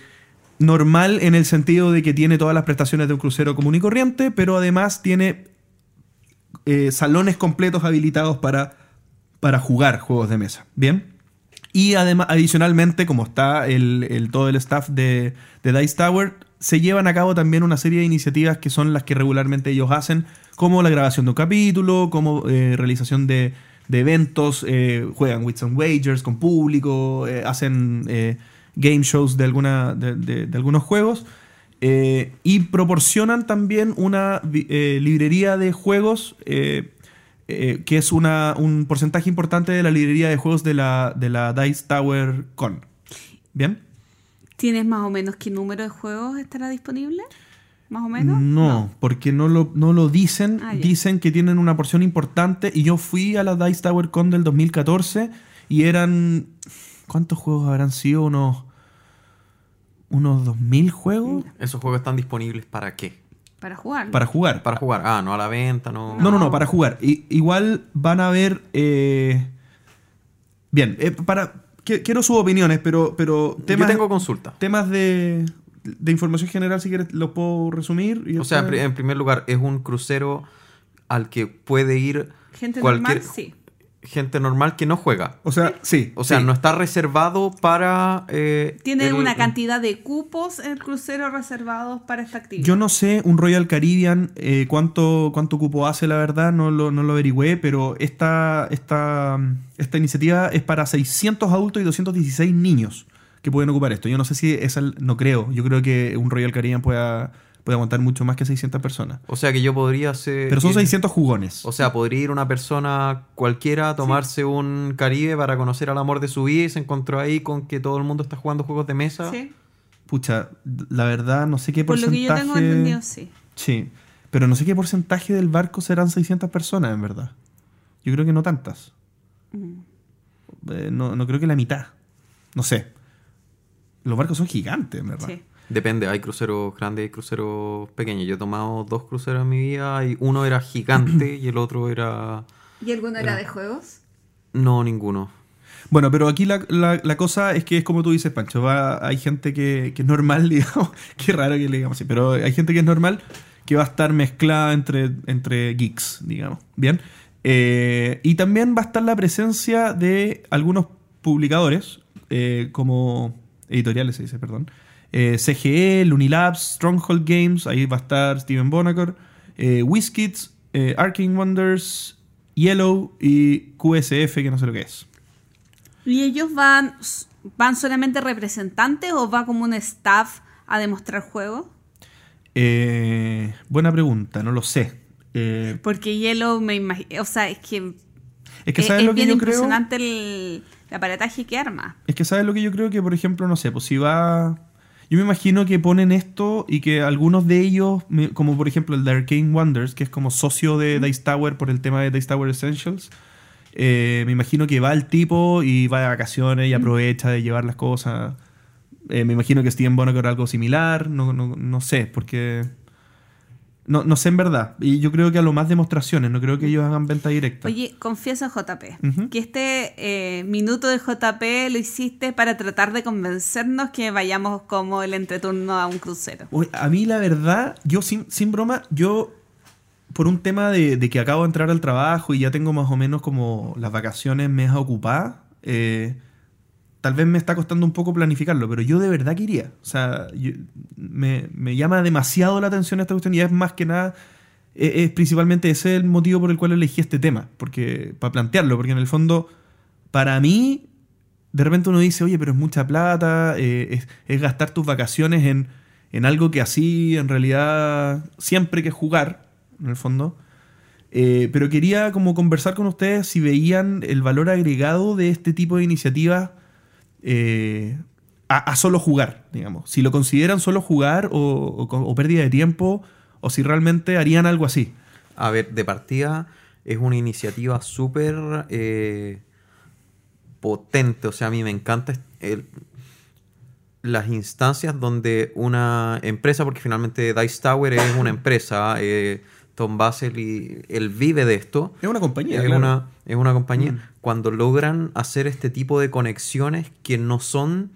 normal en el sentido de que tiene todas las prestaciones de un crucero común y corriente, pero además tiene eh, salones completos habilitados para, para jugar juegos de mesa. Bien. Y además, adicionalmente, como está el, todo el staff de, de Dice Tower, se llevan a cabo también una serie de iniciativas que son las que regularmente ellos hacen, como la grabación de un capítulo, como realización de, de eventos, eh, juegan Wits and Wagers con público, eh, hacen eh, game shows de, alguna, de, algunos juegos. eh, y proporcionan también una eh, librería de juegos que es una, un porcentaje importante de la librería de juegos de la, de la Dice Tower Con. ¿Bien? ¿Tienes más o menos qué número de juegos estará disponible? ¿Más o menos? No, porque no lo, no lo dicen. Ah, dicen que tienen una porción importante. Y yo fui a la Dice Tower Con del 2014 y eran. ¿Cuántos juegos habrán sido? Unos. ¿Unos 2000 juegos? ¿Esos juegos están disponibles para qué? Para jugar. Para jugar. Para jugar. Ah, no a la venta, no. No, no, no, para jugar. I- igual van a ver. eh, Bien, eh, para. Quiero sus opiniones, pero, pero Yo tengo consulta. temas de, de información general, si quieres, los puedo resumir. y O sea, en, primer lugar, es un crucero al que puede ir Gente cualquier normal, sí. gente normal que no juega. o sea, sí. O sea, sí. no está reservado para. eh, Tiene el- una cantidad de cupos en el crucero reservados para esta actividad. Yo no sé, un Royal Caribbean, eh, cuánto, cuánto cupo hace, la verdad, no lo, no lo averigüé, pero esta, esta, esta iniciativa es para 600 adultos y 216 niños que pueden ocupar esto. Yo no sé si es el, no creo, yo creo que un Royal Caribbean pueda, puede aguantar mucho más que 600 personas. O sea, que yo podría ser. Pero son ir- 600 jugones. O sea, podría ir una persona cualquiera a tomarse un Caribe para conocer al amor de su vida y se encontró ahí con que todo el mundo está jugando juegos de mesa. Sí. Pucha, la verdad, no sé qué Por lo que porcentaje... yo tengo entendido, sí. Sí, pero no sé qué porcentaje del barco serán 600 personas, en verdad. Yo creo que no tantas. Eh, no, no creo que la mitad. No sé. Los barcos son gigantes, en verdad. sí. Depende, hay cruceros grandes y cruceros pequeños. Yo he tomado dos cruceros en mi vida y uno era gigante y el otro era... ¿Y alguno era de juegos? No, ninguno. Bueno, pero aquí la, la- la cosa es que es como tú dices, Pancho. Va, hay gente que, que es normal, digamos. Qué raro que le digamos así, pero hay gente que es normal que va a estar mezclada entre, entre geeks, digamos. Bien. Eh, y también va a estar la presencia de algunos publicadores, eh, como editoriales se dice, perdón. Eh, CGE, Lunilabs, Stronghold Games, ahí va a estar Steven Bonacore, eh, WizKids, eh, Arcane Wonders, Yellow y QSF, que no sé lo que es. ¿Y ellos van, van solamente representantes o va como un staff a demostrar juegos? Eh, buena pregunta, no lo sé. Eh, Porque Yellow me imagino, o sea, es que es que es, sabes es lo que bien yo creo. impresionante el, el aparataje que arma. Es que sabes lo que yo creo que, por ejemplo, no sé, pues si va. Yo me imagino que ponen esto y que algunos de ellos, como por ejemplo el de Arcane Wonders, que es como socio de Dice Tower por el tema de Dice Tower Essentials, eh, me imagino que va el tipo y va de vacaciones y aprovecha de llevar las cosas. Eh, me imagino que Steven Bonacore algo similar, no, no, no sé, porque. No, no sé en verdad. Y yo creo que a lo más demostraciones, no creo que ellos hagan venta directa. Oye, confiesa JP, Ujú. que este eh, minuto de JP lo hiciste para tratar de convencernos que vayamos como el entreturno a un crucero. Oye, a mí la verdad, yo sin, sin broma, yo por un tema de, de que acabo de entrar al trabajo y ya tengo más o menos como las vacaciones me ocupadas, eh, tal vez me está costando un poco planificarlo, pero yo de verdad quería. O sea, yo- me, me llama demasiado la atención esta cuestión y es más que nada, es, es principalmente ese el motivo por el cual elegí este tema, porque para plantearlo, porque en el fondo, para mí, de repente uno dice, oye, pero es mucha plata, eh, es, es gastar tus vacaciones en, en algo que así, en realidad, siempre que jugar, en el fondo. Eh, pero quería como conversar con ustedes si veían el valor agregado de este tipo de iniciativas eh, a, a solo jugar, digamos. Si lo consideran solo jugar o, o- o pérdida de tiempo, o si realmente harían algo así. A ver, de partida es una iniciativa súper eh, potente. O sea, a mí me encanta el- las instancias donde una empresa, porque finalmente Dice Tower es una empresa, eh, Tom Basel y él vive de esto. Es una compañía, Es, claro. una, es una compañía. Mm. Cuando logran hacer este tipo de conexiones que no son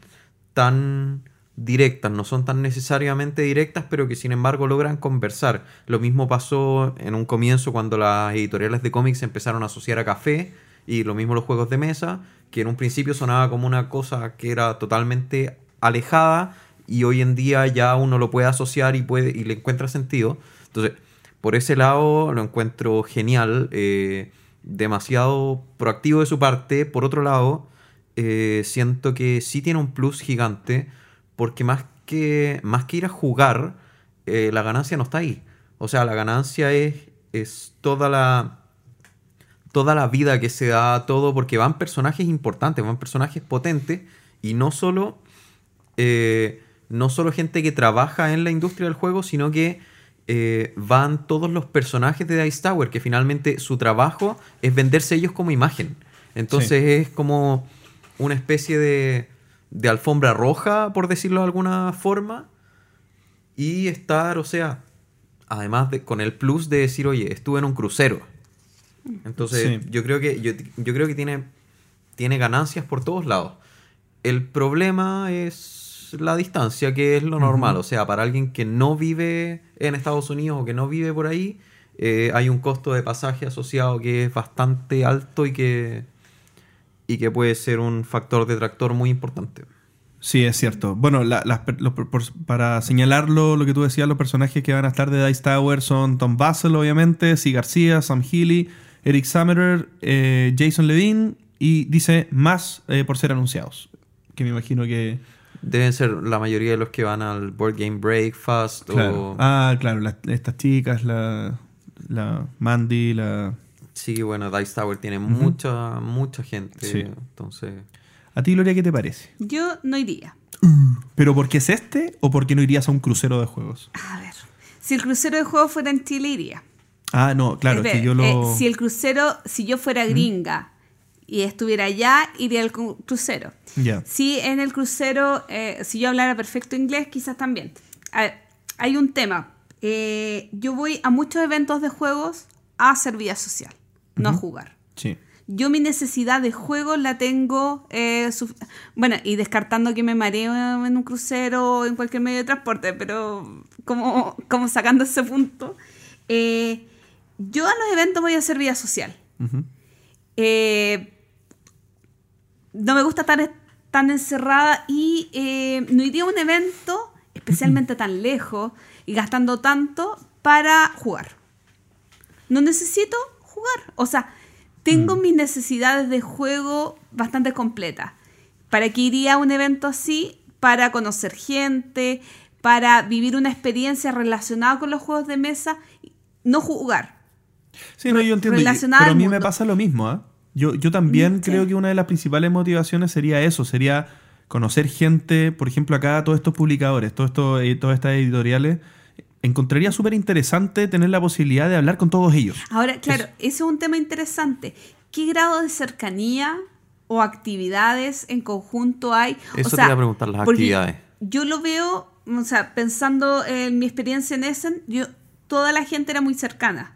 tan directas, no son tan necesariamente directas, pero que sin embargo logran conversar. Lo mismo pasó en un comienzo cuando las editoriales de cómics empezaron a asociar a café y lo mismo los juegos de mesa, que en un principio sonaba como una cosa que era totalmente alejada y hoy en día ya uno lo puede asociar y, puede, y le encuentra sentido. Entonces, por ese lado lo encuentro genial, eh, demasiado proactivo de su parte. Por otro lado, eh, siento que sí tiene un plus gigante, porque más que, más que ir a jugar, eh, la ganancia no está ahí. O sea, la ganancia es, es toda la toda la vida que se da, todo, porque van personajes importantes, van personajes potentes, y no solo, eh, no solo gente que trabaja en la industria del juego, sino que eh, van todos los personajes de Dice Tower, que finalmente su trabajo es venderse ellos como imagen. Entonces es como una especie de, de alfombra roja, por decirlo de alguna forma, y estar, o sea, además de, con el plus de decir, oye, estuve en un crucero. Entonces, Sí. yo creo que, yo, yo creo que tiene, tiene ganancias por todos lados. El problema es la distancia, que es lo normal. O sea, para alguien que no vive en Estados Unidos o que no vive por ahí, eh, hay un costo de pasaje asociado que es bastante alto y que, y que puede ser un factor detractor muy importante. Sí, es cierto. Bueno, la- las per- los per- por- para señalarlo, lo que tú decías, los personajes que van a estar de Dice Tower son Tom Basel, obviamente, C. García, Sam Healy, Eric Summerer, eh, Jason Levine y dice más eh, por ser anunciados. Que me imagino que. Deben ser la mayoría de los que van al Board Game Breakfast Claro. o... Ah, claro, las- estas chicas, la, la Mandy, la. Sí, bueno, Dice Tower tiene mucha, mucha gente. Sí. Entonces, ¿A ti, Gloria, qué te parece? Yo no iría. ¿Pero porque es este o porque no irías a un crucero de juegos? A ver. Si el crucero de juego fuera en Chile, iría. Ah, no, claro, es Espera, que yo lo. eh, si el crucero, si yo fuera gringa y estuviera allá, iría al cru- crucero. Si en el crucero, eh, si yo hablara perfecto inglés, quizás también. Ver, hay un tema. Eh, yo voy a muchos eventos de juegos a hacer vida social, no a jugar. Sí. Yo mi necesidad de juego la tengo, eh, bueno, y descartando que me mareo en un crucero o en cualquier medio de transporte, pero como, como sacando ese punto, yo a los eventos voy a hacer vida social. Eh, no me gusta estar tan encerrada y eh, no iría a un evento, especialmente tan lejos y gastando tanto, para jugar. No necesito jugar. O sea, tengo mis necesidades de juego bastante completas. ¿Para qué iría a un evento así? Para conocer gente, para vivir una experiencia relacionada con los juegos de mesa, no jugar. Sí, no, yo entiendo. relacionada Pero a mí me pasa lo mismo, ¿ah? Yo, yo también sí. creo que una de las principales motivaciones sería eso, sería conocer gente, por ejemplo, acá todos estos publicadores, todos estos, eh, todas estas editoriales. Encontraría súper interesante tener la posibilidad de hablar con todos ellos. Ahora, claro, ese es un tema interesante. ¿Qué grado de cercanía o actividades en conjunto hay? Eso o te iba a preguntar, las actividades. Yo lo veo, o sea, pensando en mi experiencia en Essen, yo, toda la gente era muy cercana.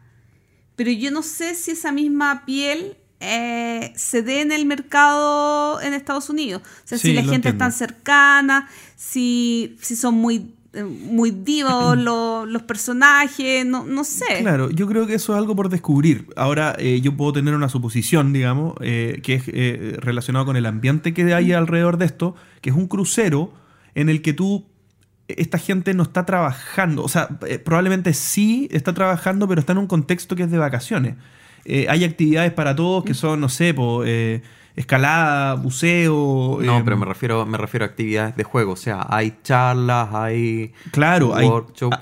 Pero yo no sé si esa misma piel eh, se dé en el mercado en Estados Unidos. O sea, Sí, si la gente es entiendo. tan cercana, si, si son muy, eh, muy divos los, los personajes, no, no sé. Claro, yo creo que eso es algo por descubrir. Ahora eh, yo puedo tener una suposición, digamos, eh, que es eh, relacionado con el ambiente que hay alrededor de esto, que es un crucero en el que tú, esta gente no está trabajando, o sea, probablemente sí está trabajando, pero está en un contexto que es de vacaciones. Eh, hay actividades para todos que son, no sé, po, eh, escalada, buceo. No, eh, pero me refiero, me refiero a actividades de juego. O sea, hay charlas, hay Claro, hay,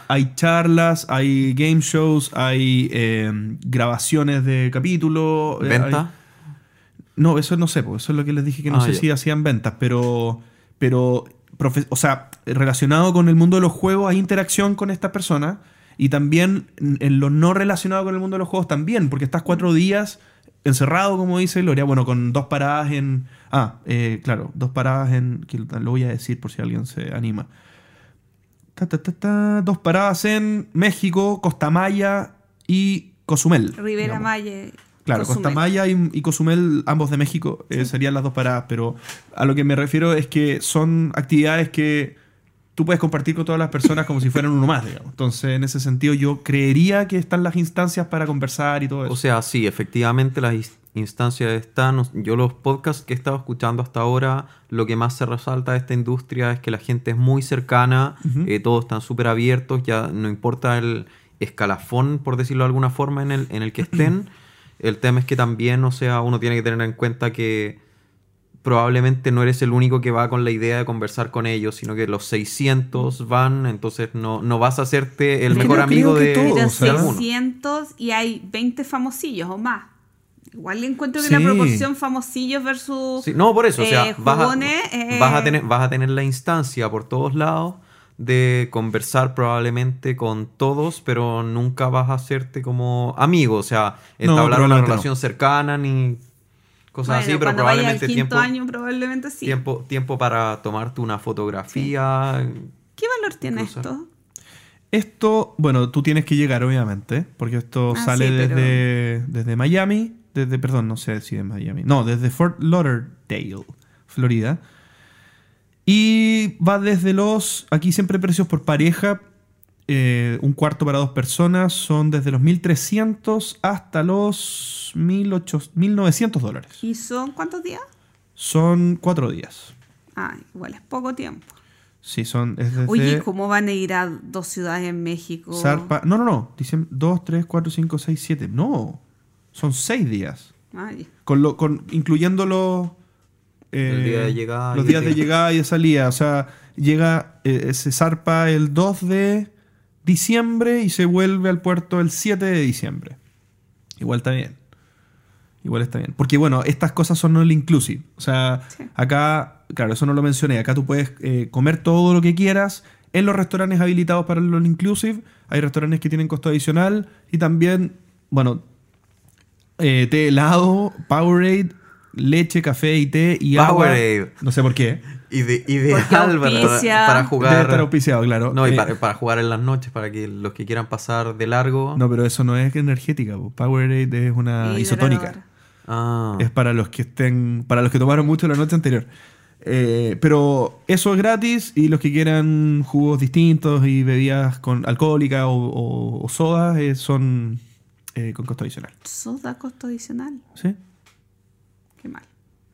hay charlas, hay game shows, hay eh, grabaciones de capítulos. ¿Venta? hay- No, eso no sé, eso es lo que les dije que no Ah, sé ya. si hacían ventas, pero, pero profe- o sea, relacionado con el mundo de los juegos hay interacción con estas personas y también en lo no relacionado con el mundo de los juegos también, porque estás cuatro días encerrado, como dice Gloria, bueno, con dos paradas en... Ah, eh, claro, dos paradas en... que lo voy a decir por si alguien se anima. Ta, ta, ta, ta, dos paradas en México, Costa Maya y Cozumel. Rivera. Maya. Claro, Cozumel. Costa Maya y, y Cozumel, ambos de México, eh, serían las dos paradas, pero a lo que me refiero es que son actividades que tú puedes compartir con todas las personas como si fueran uno más, digamos. Entonces, en ese sentido, yo creería que están las instancias para conversar y todo eso. O sea, sí, efectivamente las instancias están. Yo los podcasts que he estado escuchando hasta ahora, lo que más se resalta de esta industria es que la gente es muy cercana, eh, todos están súper abiertos, ya no importa el escalafón, por decirlo de alguna forma, en el, en el que estén. El tema es que también, o sea, uno tiene que tener en cuenta que probablemente no eres el único que va con la idea de conversar con ellos, sino que los 600 van, entonces no, no vas a hacerte el Pero mejor amigo de, todos, Pero o sea, de alguno. 600 y hay 20 famosillos o más. Igual le encuentro que Sí. la proporción famosillos versus Sí, no, por eso, o sea, eh, vas, a, jugones, eh, vas, a tener, vas a tener la instancia por todos lados de conversar probablemente con todos, pero nunca vas a hacerte como amigo, o sea, No, entablar una relación cercana ni cosas bueno, así, pero cuando vaya al probablemente quinto tiempo, año probablemente sí. tiempo, tiempo para tomarte una fotografía. ¿Qué valor tiene esto? Esto, bueno, tú tienes que llegar, obviamente, porque esto Ah, sale sí, pero- desde, desde Miami, desde, perdón, no sé si de Miami, no, desde Fort Lauderdale, Florida. Y va desde los, aquí siempre precios por pareja, eh, un cuarto para dos personas, son desde los 1.300 hasta los 1.800 1.900 dólares. ¿Y son cuántos días? Son cuatro días. Ah, igual es poco tiempo. Sí, son, es desde... Oye, ¿cómo van a ir a dos ciudades en México? Zarpa- No, no, no. Dicen 2, 3, 4, 5, 6, 7. No. Son 6 días. Ay, Con lo, con, incluyendo los. eh, El día de llegada Los días de- de llegada y de salida. O sea, llega. eh, se zarpa el 2 de diciembre y se vuelve al puerto el 7 de diciembre. Igual está bien. Igual está bien. Porque bueno, estas cosas son all inclusive. O sea, Sí. acá, claro, eso no lo mencioné. Acá tú puedes eh, comer todo lo que quieras en los restaurantes habilitados para el all inclusive. Hay restaurantes que tienen costo adicional. Y también, bueno, eh, té helado, Powerade, leche, café y té y agua. Powerade. No sé por qué. Ide- ideal para, para Debe jugar. estar auspiciado, claro. No, y Eh, para, para jugar en las noches, para que los que quieran pasar de largo. no, pero eso no es energética. po. Powerade es una isotónica. Ah. Es para los que estén, para los que tomaron mucho la noche anterior. Eh, pero eso es gratis y los que quieran jugos distintos y bebidas con alcohólicas o, o- o sodas eh, son eh, con costo adicional. Soda costo adicional. ¿Sí? Qué mal.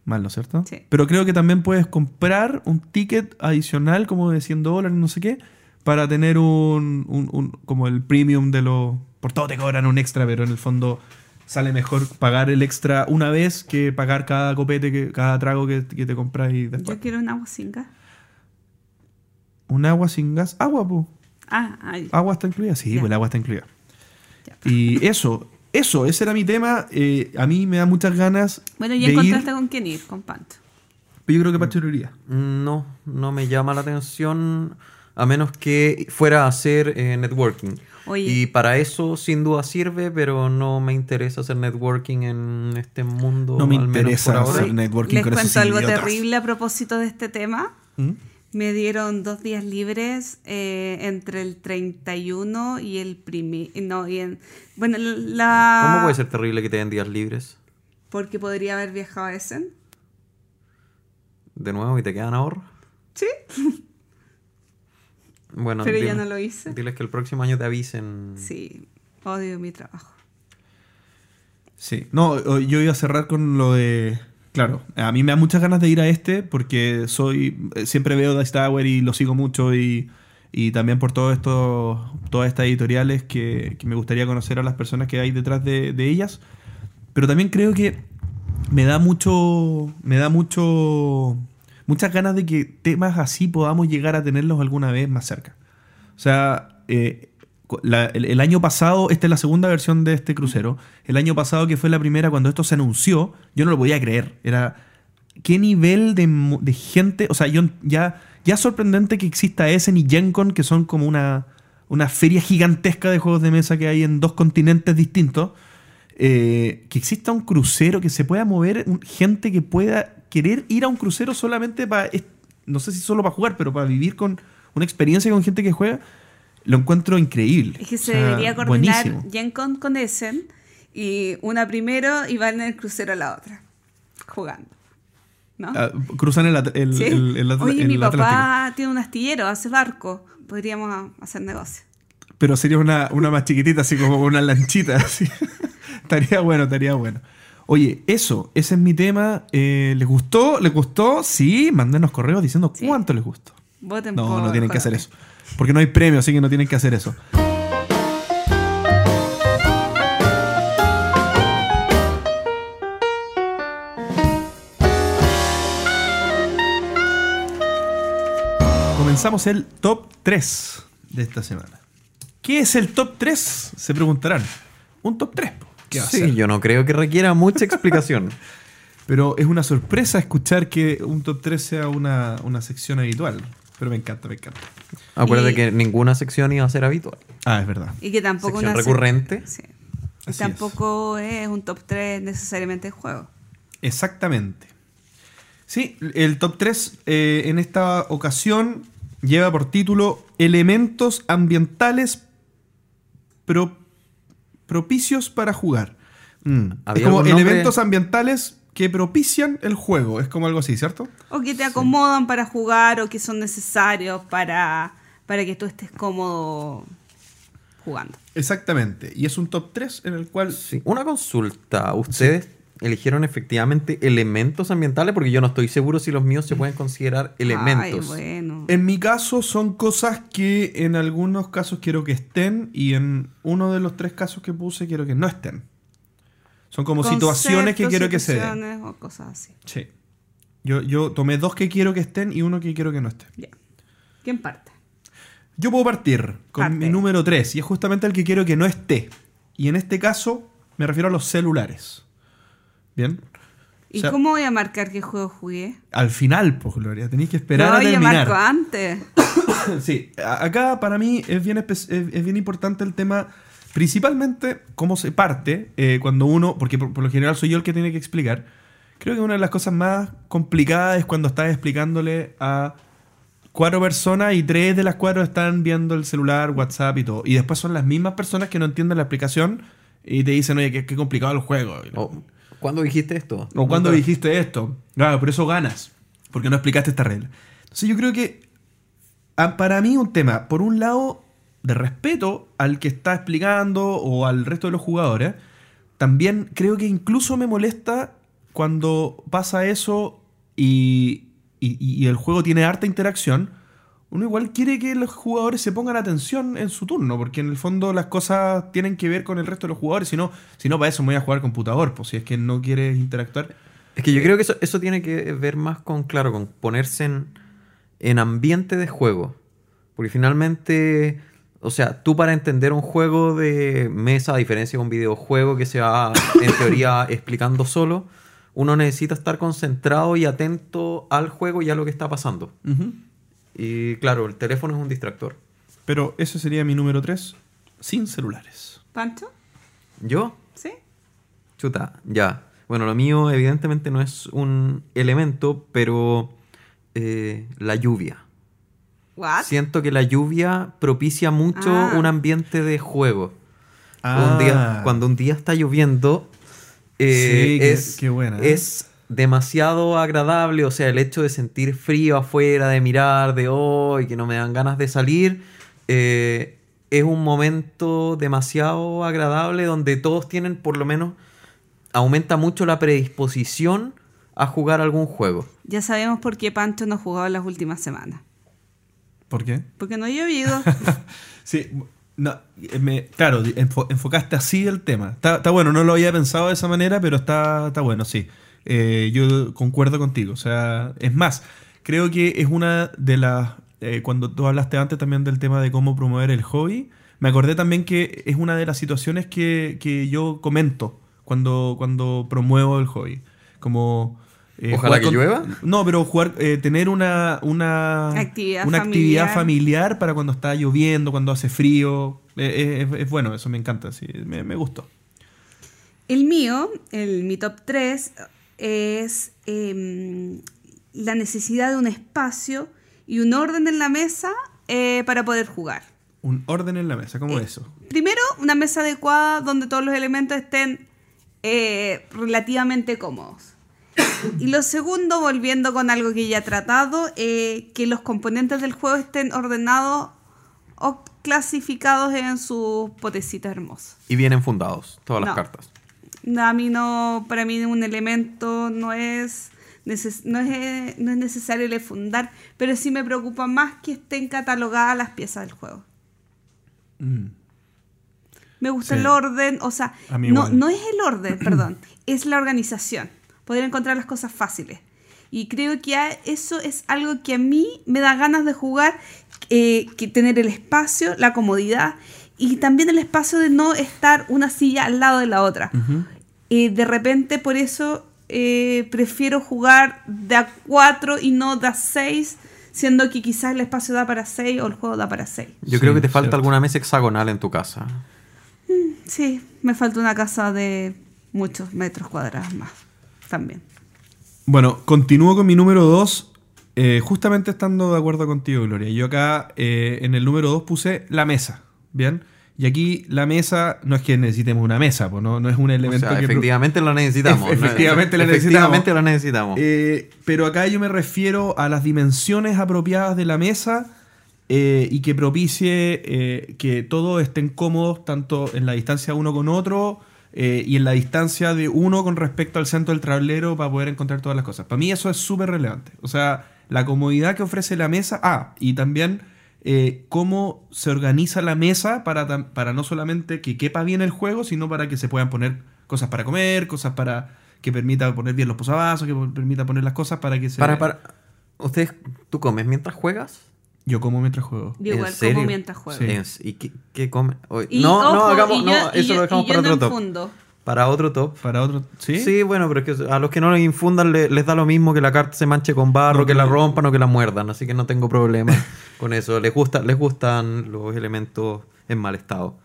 Mal, ¿no es cierto? Sí. Pero creo que también puedes comprar un ticket adicional como de 100 dólares, no sé qué, para tener un, un- un- como el premium de los... Por todo te cobran un extra, pero en el fondo sale mejor pagar el extra una vez que pagar cada copete, que, cada trago que, que te compras y después. Yo quiero un agua sin gas. Un agua sin gas. Agua, pues. Ah, ay. ¿Agua está incluida? Sí, Ya. pues el agua está incluida. Ya. Y eso, eso, ese era mi tema. Eh, a mí me da muchas ganas Bueno, ya de ir, encontraste con quién ir, con Panto. pero yo creo que pachurería. No, no me llama la atención a menos que fuera a hacer eh, networking. Oye. Y para eso sin duda sirve, pero no me interesa hacer networking en este mundo. No me al menos interesa por ahora. hacer networking Les con esos cuento algo idiotas. terrible a propósito de este tema. ¿Mm? Me dieron dos días libres eh, entre el 31 y el primer... No, y en, bueno, la... ¿Cómo puede ser terrible que te den días libres Porque podría haber viajado a Essen. de nuevo y te quedan ahorros? Sí, Bueno, pero ya no lo hice. Diles que el próximo año te avisen. Sí, odio mi trabajo. Sí. No, o- yo iba a cerrar con lo de. Claro, a mí me da muchas ganas de ir a este porque soy. eh, Siempre veo Dice Tower y lo sigo mucho y, y también por todo esto, todas estas editoriales que, que me gustaría conocer a las personas que hay detrás de, de ellas. Pero también creo que me da mucho. Me da mucho. Muchas ganas de que temas así podamos llegar a tenerlos alguna vez más cerca. O sea, eh, el, año pasado, esta es la segunda versión de este crucero. El año pasado, que fue la primera, cuando esto se anunció, yo no lo podía creer. Era. ¿Qué nivel de, gente? O sea, yo ya ya sorprendente que exista Essen y GenCon, que son como una, una feria gigantesca de juegos de mesa que hay en dos continentes distintos. eh, que exista un crucero, que se pueda mover gente que pueda querer ir a un crucero solamente para, no sé si solo para jugar, pero para vivir con una experiencia con gente que juega, lo encuentro increíble. Es que O se sea, debería coordinar buenísimo. GenCon con Essen y una primero y van en el crucero a la otra, jugando. ¿No? Ah, cruzan el, el, ¿Sí? el- Oye, mi Atlántico. papá tiene un astillero, hace barco. Podríamos hacer negocio. Pero sería una, una más chiquitita, así como una lanchita. Así. estaría bueno, estaría bueno. Oye, eso, ese es mi tema. Eh, ¿Les gustó? ¿Les gustó? Sí, mándenos correos diciendo Sí. cuánto les gustó. Voten No, por no tienen que hacer eso. Porque no hay premio, así que no tienen que hacer eso. Comenzamos el top 3 de esta semana. ¿Qué es el top 3? Se preguntarán. Un top 3. po. ¿Qué va Sí, yo no creo que requiera mucha explicación. Pero es una sorpresa escuchar que un top 3 sea una, una sección habitual. Pero me encanta, me encanta. Acuérdate Y- que ninguna sección iba a ser habitual. Ah, es verdad. Y que tampoco Sección una recurrente. Sí. Y Así tampoco es. un top 3 necesariamente de juego. Exactamente. Sí, el top 3 eh, en esta ocasión lleva por título Elementos ambientales pro- propicios para jugar. Mm. Es ¿Había como nombre? elementos ambientales que propician el juego. Es como algo así, ¿cierto? O que te acomodan para jugar o que son necesarios para, para que tú estés cómodo jugando. Exactamente. Y es un top 3 en el cual Sí, Una consulta. ¿Ustedes eligieron efectivamente elementos ambientales? Porque yo no estoy seguro si los míos se pueden considerar elementos. Ay, bueno. En mi caso son cosas que en algunos casos quiero que estén y en uno de los tres casos que puse quiero que no estén. Son como situaciones que quiero que se den. O cosas así. Sí. Yo, yo tomé dos que quiero que estén y uno que quiero que no estén. Ya. ¿Quién parte? Yo puedo partir con Parte. mi número 3 y es justamente el que quiero que no esté. Y en este caso me refiero a los celulares. ¿Bien? ¿Y O sea, cómo voy a marcar qué juego jugué? Al final, pues Gloria, tenéis que esperar no, a yo terminar. marco antes. Sí, acá para mí es bien, es es bien importante el tema, principalmente cómo se parte eh, cuando uno, porque por, por lo general soy yo el que tiene que explicar. Creo que una de las cosas más complicadas es cuando estás explicándole a cuatro personas y tres de las cuatro están viendo el celular, WhatsApp y todo. Y después son las mismas personas que no entienden la explicación y te dicen, oye, qué, qué complicado el juego. O, ¿Cuándo dijiste esto? O cuando dijiste esto. Claro, por eso ganas. Porque no explicaste esta regla. Entonces yo creo que ah, para mí un tema, por un lado, de respeto al que está explicando o al resto de los jugadores, también creo que incluso me molesta cuando pasa eso y, y- y el juego tiene harta interacción. Uno igual quiere que los jugadores se pongan atención en su turno, porque en el fondo las cosas tienen que ver con el resto de los jugadores. Si no, si no para eso me voy a jugar computador, pues si es que no quieres interactuar. Es que yo creo que eso, eso tiene que ver más con, claro, con ponerse en, en ambiente de juego. Porque finalmente, o sea, tú para entender un juego de mesa, a diferencia de un videojuego que se va en teoría explicando solo, uno necesita estar concentrado y atento al juego y a lo que está pasando. Y claro, el teléfono es un distractor. Pero ese sería mi número 3, sin celulares. ¿Pancho? ¿Yo? ¿Sí? Chuta, ya. Bueno, lo mío evidentemente no es un elemento, pero eh, la lluvia. ¿What? Siento que la lluvia propicia mucho Ah. un ambiente de juego. Ah. Un día, cuando un día está lloviendo, eh, Sí, qué- es, qué buena, ¿eh? es demasiado agradable. O sea, el hecho de sentir frío afuera, de mirar, de hoy, que no me dan ganas de salir, eh, es un momento demasiado agradable donde todos tienen, por lo menos, aumenta mucho la predisposición a jugar algún juego. Ya sabemos por qué Pancho no ha jugado en las últimas semanas. ¿Por qué? Porque no ha llovido. Sí, no, me- claro, enfo- enfocaste así el tema. Está, está bueno, no lo había pensado de esa manera, pero está, está bueno, sí. Eh, yo concuerdo contigo. O sea, es más, creo que es una de las. eh, cuando tú hablaste antes también del tema de cómo promover el hobby, me acordé también que es una de las situaciones que, que yo comento cuando, cuando promuevo el hobby. Como eh, Ojalá que llueva. No, pero jugar, eh, tener una, una, Actividad una actividad familiar. familiar para cuando está lloviendo, cuando hace frío. Eh, es, es bueno, eso me encanta, sí, me, me gustó. El mío, el, mi top 3, es em, la necesidad de un espacio y un orden en la mesa eh, para poder jugar. Un orden en la mesa, ¿cómo Eh, eso? Primero, una mesa adecuada donde todos los elementos estén eh, relativamente cómodos. Y lo segundo, volviendo con algo que ya he tratado, eh, que los componentes del juego estén ordenados o clasificados en sus potecitas hermosas. Y vienen fundados todas las cartas. No, a mí no, para mí un elemento no es, neces- no es, no es necesario le fundar, pero sí me preocupa más que estén catalogadas las piezas del juego. Mm. Me gusta Sí. el orden, o sea, no, no es el orden, perdón, es la organización. Poder encontrar las cosas fáciles. Y creo que eso es algo que a mí me da ganas de jugar, eh, que tener el espacio, la comodidad y también el espacio de no estar una silla al lado de la otra. Eh, de repente, por eso eh, prefiero jugar de a 4 y no de a 6, siendo que quizás el espacio da para 6 o el juego da para 6. Yo Sí, creo que te falta cierto. alguna mesa hexagonal en tu casa. Sí, me falta una casa de muchos metros cuadrados más. También. Bueno, continúo con mi número 2. justamente estando de acuerdo contigo, Gloria. Yo acá eh, en el número 2 puse la mesa. ¿Bien? Y aquí la mesa no es que necesitemos una mesa, pues no, no es un O elemento sea, que. efectivamente la necesitamos. Efectivamente la Efectivamente la necesitamos. Eh, pero acá yo me refiero a las dimensiones apropiadas de la mesa eh, y que propicie eh, que todos estén cómodos tanto en la distancia uno con otro eh, y en la distancia de uno con respecto al centro del tablero para poder encontrar todas las cosas. Para mí eso es súper relevante. O sea, la comodidad que ofrece la mesa. Ah, y también eh, cómo se organiza la mesa para, para no solamente que quepa bien el juego, sino para que se puedan poner cosas para comer, cosas para que permita poner bien los posavasos, que permita poner las cosas para que se... Para, para. ¿Ustedes, tú comes mientras juegas? Yo como mientras juego. Yo ¿En igual serio? como mientras juego. Sí. ¿Y qué, qué Y, no, no, hagamos, y no, eso yo- lo dejamos y yo para no otro top. Para otro top. Para otro... ¿Sí? ¿Sí? bueno, pero es que a los que no lo infundan le- les da lo mismo que la carta se manche con barro, que la rompan o que la muerdan, así que no tengo problema con eso. Les, gusta, les gustan los elementos en mal estado.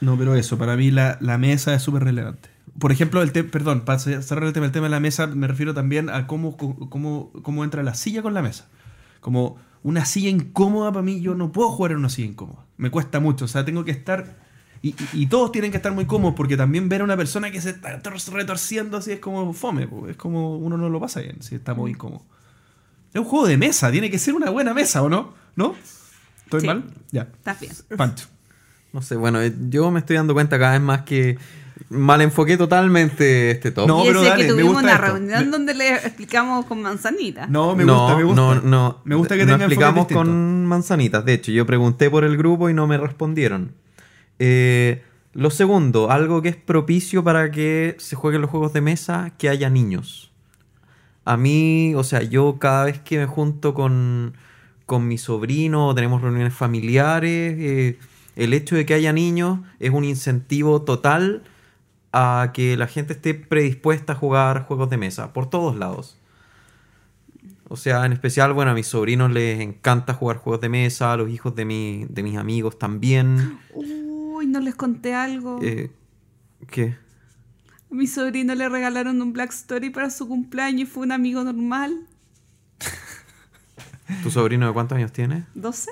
No, pero eso, para mí la, la mesa es súper relevante. Por ejemplo, el te- perdón, para cerrar el tema, el tema de la mesa, me refiero también a cómo, cómo, cómo entra la silla con la mesa. Como una silla incómoda para mí, yo no puedo jugar en una silla incómoda. Me cuesta mucho, o sea, tengo que estar... Y, y- y todos tienen que estar muy cómodos porque también ver a una persona que se está tor- retorciendo así es como fome, po. es como uno no lo pasa bien si está muy incómodo. Es un juego de mesa, tiene que ser una buena mesa, ¿o no? ¿No? ¿Estoy Sí. mal? Ya. Estás bien. Pancho. No sé, bueno, eh, yo me estoy dando cuenta cada vez más que mal enfoqué totalmente este top. No, y pero ese dale, que me tuvimos gusta una esto. reunión Me- donde le explicamos con manzanita. No, me no, gusta, me gusta. No, no. Me gusta que no explicamos con manzanitas. De hecho, yo pregunté por el grupo y no me respondieron. Eh, lo segundo, algo que es propicio para que se jueguen los juegos de mesa, que haya niños. A mí, o sea, yo cada vez que me junto con, con mi sobrino o tenemos reuniones familiares, eh, el hecho de que haya niños es un incentivo total a que la gente esté predispuesta a jugar juegos de mesa, por todos lados. O sea, en especial, bueno, a mis sobrinos les encanta jugar juegos de mesa, a los hijos de, mi, de mis amigos también. Uy, no les conté algo. Eh, ¿Qué? A mi sobrino le regalaron un Black Story para su cumpleaños y fue un amigo normal. ¿Tu sobrino de cuántos años tiene? ¿12?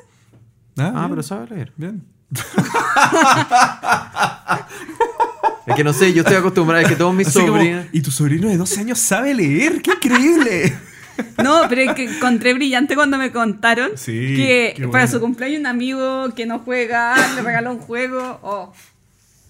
Ah, bien, pero sabe leer. Bien. Es que no sé, yo estoy acostumbrado, es que todos mis Así como, sobrinos... y tu sobrino de 12 años sabe leer. ¡Qué increíble! No, pero es que encontré brillante cuando me contaron Sí, que para bueno. su cumpleaños un amigo que no juega le regaló un juego. Oh,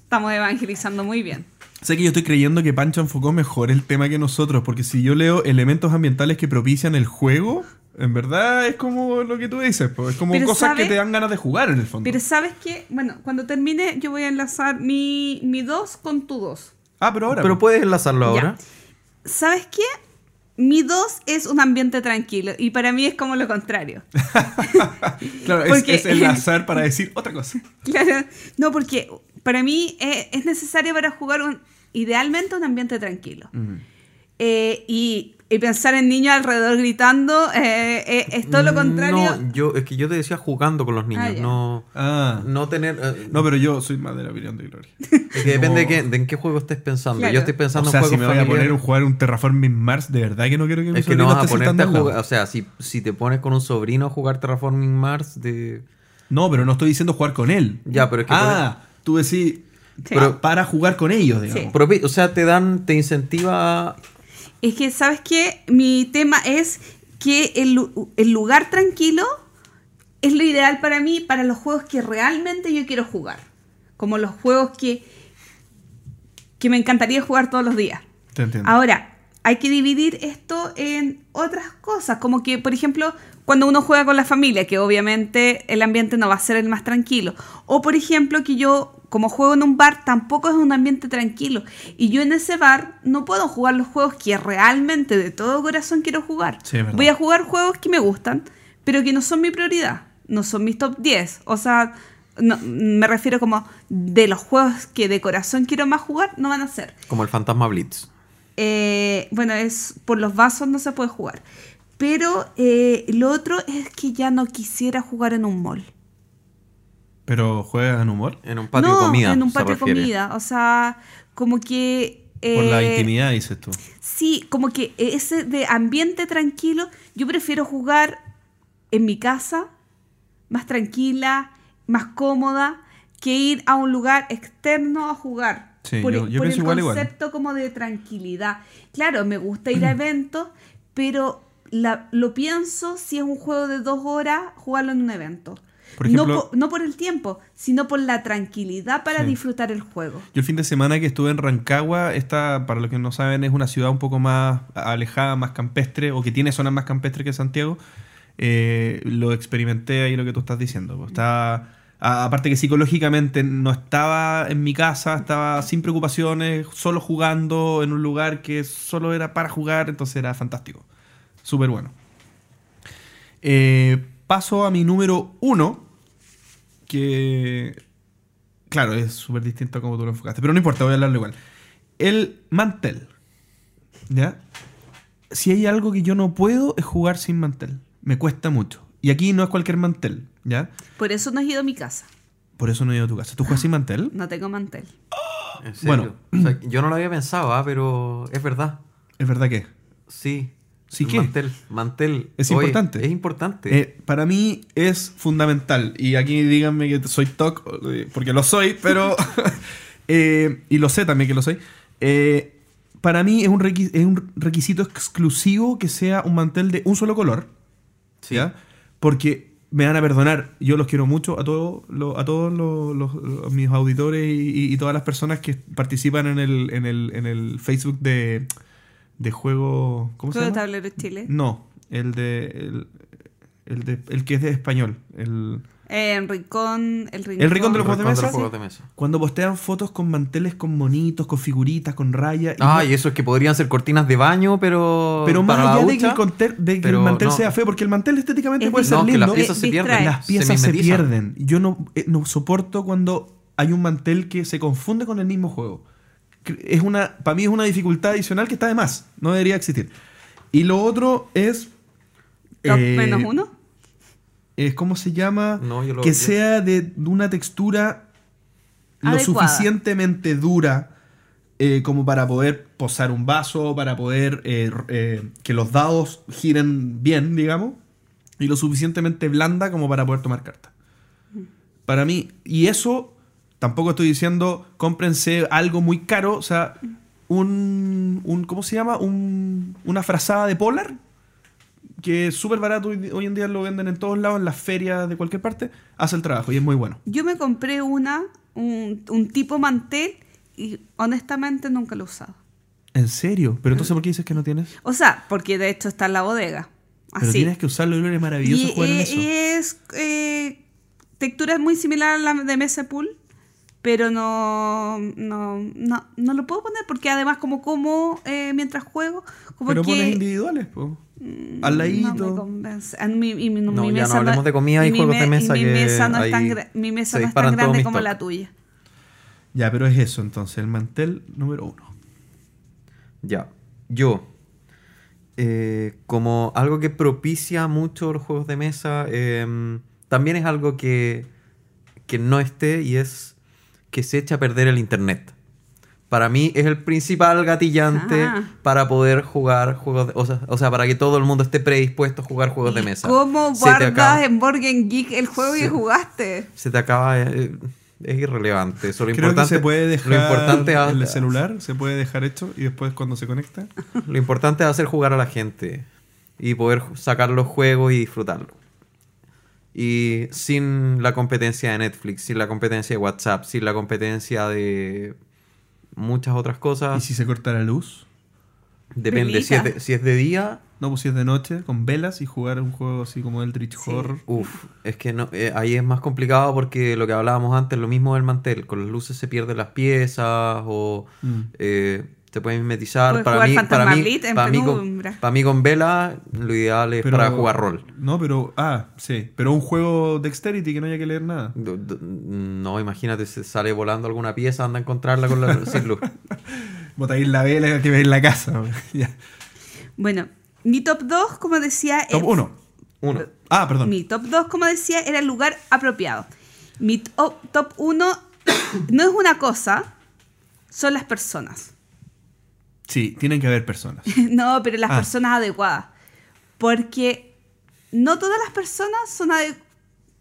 estamos evangelizando muy bien. sé que yo estoy creyendo que Pancho enfocó mejor el tema que nosotros, porque si yo leo elementos ambientales que propician el juego, en verdad es como lo que tú dices, pues, es como Pero cosas ¿sabe? que te dan ganas de jugar en el fondo. Pero ¿sabes qué? Bueno, cuando termine yo voy a enlazar mi, mi 2 con tu 2. ah, pero ahora. Pero pues. puedes enlazarlo ahora. ¿Sabes qué? Mi 2 es un ambiente tranquilo y para mí es como lo contrario. Claro, es, porque- es el azar para decir otra cosa. Claro, no, porque para mí eh, es necesario para jugar un, idealmente un ambiente tranquilo. Eh, y y pensar en niños alrededor gritando eh, eh, es todo lo contrario. No, yo, es que yo te decía jugando con los niños, Ah, no, Ah. no tener... eh, No, pero yo soy más de la opinión de Gloria. es que depende de, qué- de en qué juego estés pensando. Claro. Yo estoy O pensando sea, en si juegos me voy a poner a jugar un Terraforming Mars, de verdad que no quiero que mi Es que no vas a ponerte a jugar... O sea, si, si te pones con un sobrino a jugar Terraforming Mars, de... No, pero no estoy diciendo jugar con él. Ya, pero es que... Ah, tú decís Sí. pero para jugar con ellos, digamos. Sí. O sea, te dan, te incentiva... Es que, ¿sabes qué? Mi tema es que el, el lugar tranquilo es lo ideal para mí, para los juegos que realmente yo quiero jugar. Como los juegos que, que me encantaría jugar todos los días. Te entiendo. Ahora, hay que dividir esto en otras cosas, como que, por ejemplo, cuando uno juega con la familia, que obviamente el ambiente no va a ser el más tranquilo. O, por ejemplo, que yo, como juego en un bar, tampoco es un ambiente tranquilo. Y yo en ese bar no puedo jugar los juegos que realmente de todo corazón quiero jugar. Sí. Voy a jugar juegos que me gustan, pero que no son mi prioridad, no son mis top 10. O sea, no- me refiero como de los juegos que de corazón quiero más jugar, no van a ser. Como el Fantasma Blitz. Eh, bueno, es por los vasos no se puede jugar. Pero eh, lo otro es que ya no quisiera jugar en un mall. Pero juegas en humor. En un patio no, de comida. en un patio de comida. O sea, como que... Por la eh, intimidad, dices tú. Sí, como que ese de ambiente tranquilo, yo prefiero jugar en mi casa, más tranquila, más cómoda, que ir a un lugar externo a jugar. Sí, por yo- yo por pienso el igual, igual. concepto como de tranquilidad. Claro, me gusta ir a eventos, pero la- lo pienso si es un juego de dos horas, jugarlo en un evento. Por ejemplo- no, po- no por el tiempo, sino por la tranquilidad para Sí. disfrutar el juego. Yo el fin de semana que estuve en Rancagua, esta, para los que no saben, es una ciudad un poco más alejada, más campestre, o que tiene zonas más campestres que Santiago. Eh, lo experimenté ahí lo que tú estás diciendo. a- aparte que psicológicamente no estaba en mi casa, estaba sin preocupaciones, solo jugando en un lugar que solo era para jugar, entonces era fantástico. Súper bueno. Eh, paso a mi número uno, que Claro, es súper distinto a como tú lo enfocaste. Pero no importa, voy a hablarlo igual. El mantel. ¿Ya? Si hay algo que yo no puedo es jugar sin mantel. Me cuesta mucho. Y aquí no es cualquier mantel, ¿ya? Por eso no he ido a mi casa. Por eso no he ido a tu casa. ¿Tú juegas sin mantel? No tengo mantel. ¿En serio? Bueno. O sea, yo no lo había pensado, ah, pero es verdad. Es verdad que. Sí. ¿Sí qué? Mantel. Mantel. Es Oye, importante. Es importante. Eh, para mí es fundamental. Y aquí díganme que soy TOC, eh, porque lo soy, pero. eh, y lo sé también que lo soy. Eh, para mí es un, es un requisito exclusivo que sea un mantel de un solo color. Sí. ¿ya? Porque me van a perdonar, yo los quiero mucho a todos los, a todos los, los- los- mis auditores y, y- y todas las personas que participan en el, en el, en el Facebook de, de juego. ¿Cómo se Juego de llama? tablero Chile. No, el de. El, el de, el que es de español. El, Eh, en Rincón, el Rincón. ¿El Rincón de los juegos de mesa? los juegos de mesa. cuando postean fotos con manteles con monitos, con figuritas, con rayas. y Ah, no- y eso es que podrían ser cortinas de baño, pero. Pero más allá de que, el, de que pero el mantel no. sea feo, porque el mantel estéticamente Es puede ser No, que lindo. las piezas se pierden. las piezas se, pierden. Yo no, eh, no soporto cuando hay un mantel que se confunde con el mismo juego. Es una, para mí es una dificultad adicional que está de más. No debería existir. Y lo otro es. Top eh, menos uno. es ¿Cómo se llama? No, yo lo- que yo- sea de una textura lo suficientemente dura eh, como para poder posar un vaso, para poder eh, eh, que los dados giren bien, digamos, y lo suficientemente blanda como para poder tomar cartas. Para mí, y eso tampoco estoy diciendo cómprense algo muy caro, o sea, un, un ¿cómo se llama? Un- una frazada de polar que es súper barato hoy, hoy en día lo venden en todos lados, en las ferias de cualquier parte, hace el trabajo y es muy bueno. Yo me compré una, un, un tipo mantel, y honestamente nunca lo he usado. ¿En serio? ¿Pero entonces por qué dices que no tienes? O sea, porque de hecho está en la bodega. Pero Así. tienes que usarlo y es maravilloso y, jugar en eso. y es eh, textura muy similar a la de mesa pool, pero no, no, no, no lo puedo poner porque además como como eh, mientras juego, como Pero que pones individuales, po. Al Mm, No me ladito. convence. Mi, No, mi ya no mesa hablemos de comida y mi juegos de me- mesa mi que mesa no es tan, mi mesa no es tan grande como la tuya. ya, pero es eso entonces, el mantel número uno. Ya. Yo. eh, como algo que propicia mucho los juegos de mesa, eh, también es algo que, que no esté y es que se echa a perder el internet. Para mí es el principal gatillante Ah. para poder jugar juegos de, o, sea, o sea, para que todo el mundo esté predispuesto a jugar juegos de mesa. ¿Cómo Se guardas acaba- en Game Geek el juego Sí. que jugaste? Se te acaba... eh, es irrelevante. Eso, lo Creo que importante, se puede dejar lo importante es- el celular, se puede dejar hecho y después cuando se conecta. Lo importante es hacer jugar a la gente y poder sacar los juegos y disfrutarlo. Y sin la competencia de Netflix, sin la competencia de WhatsApp, sin la competencia de muchas otras ¿Y cosas. si se corta la luz? Depende, si es, de, si es de día, No, pues si es de noche, con velas y jugar un juego así como Eldritch Sí. Horror. uff, es que no, eh, ahí es más complicado porque lo que hablábamos antes, lo mismo del mantel, con las luces se pierden las piezas o Mm. eh, te pueden mimetizar. Puedes Para jugar mí, para, mí, para, mí con, penumbra. para mí con vela, lo ideal es Pero- para jugar rol. No, pero. Ah, sí. Pero un juego Dexterity que no haya que leer nada. No, imagínate, se sale volando alguna pieza, anda a encontrarla con la, sin luz. Botáis la vela que veis en la casa. ya. Bueno, mi top 2, como decía, Top es- 1. Uno. Ah, perdón. Mi top 2, como decía, era el lugar apropiado. Mi top, top 1 no es una cosa, son las personas. Sí, tienen que haber personas. no, pero las Ah. personas adecuadas. Porque no todas las personas son adecuadas.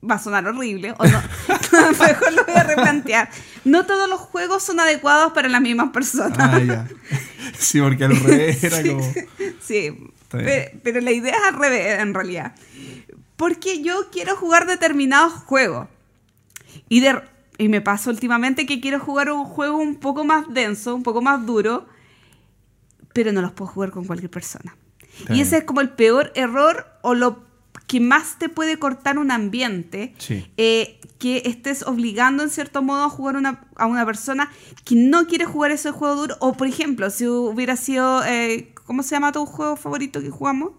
Va a sonar horrible, o no. Mejor lo voy a replantear. No todos los juegos son adecuados para las mismas personas. Ah, ya. Sí, porque al revés era Sí, como. sí. Pero la idea es al revés, en realidad. Porque yo quiero jugar determinados juegos. Y, de, y me pasa últimamente que quiero jugar un juego un poco más denso, un poco más duro, pero no los puedo jugar con cualquier persona. Y ese es como el peor error o lo que más te puede cortar un ambiente, Sí. eh, que estés obligando en cierto modo a jugar una- a una persona que no quiere jugar ese juego duro. O por ejemplo, si hubiera sido, eh, ¿cómo se llama tu juego favorito que jugamos?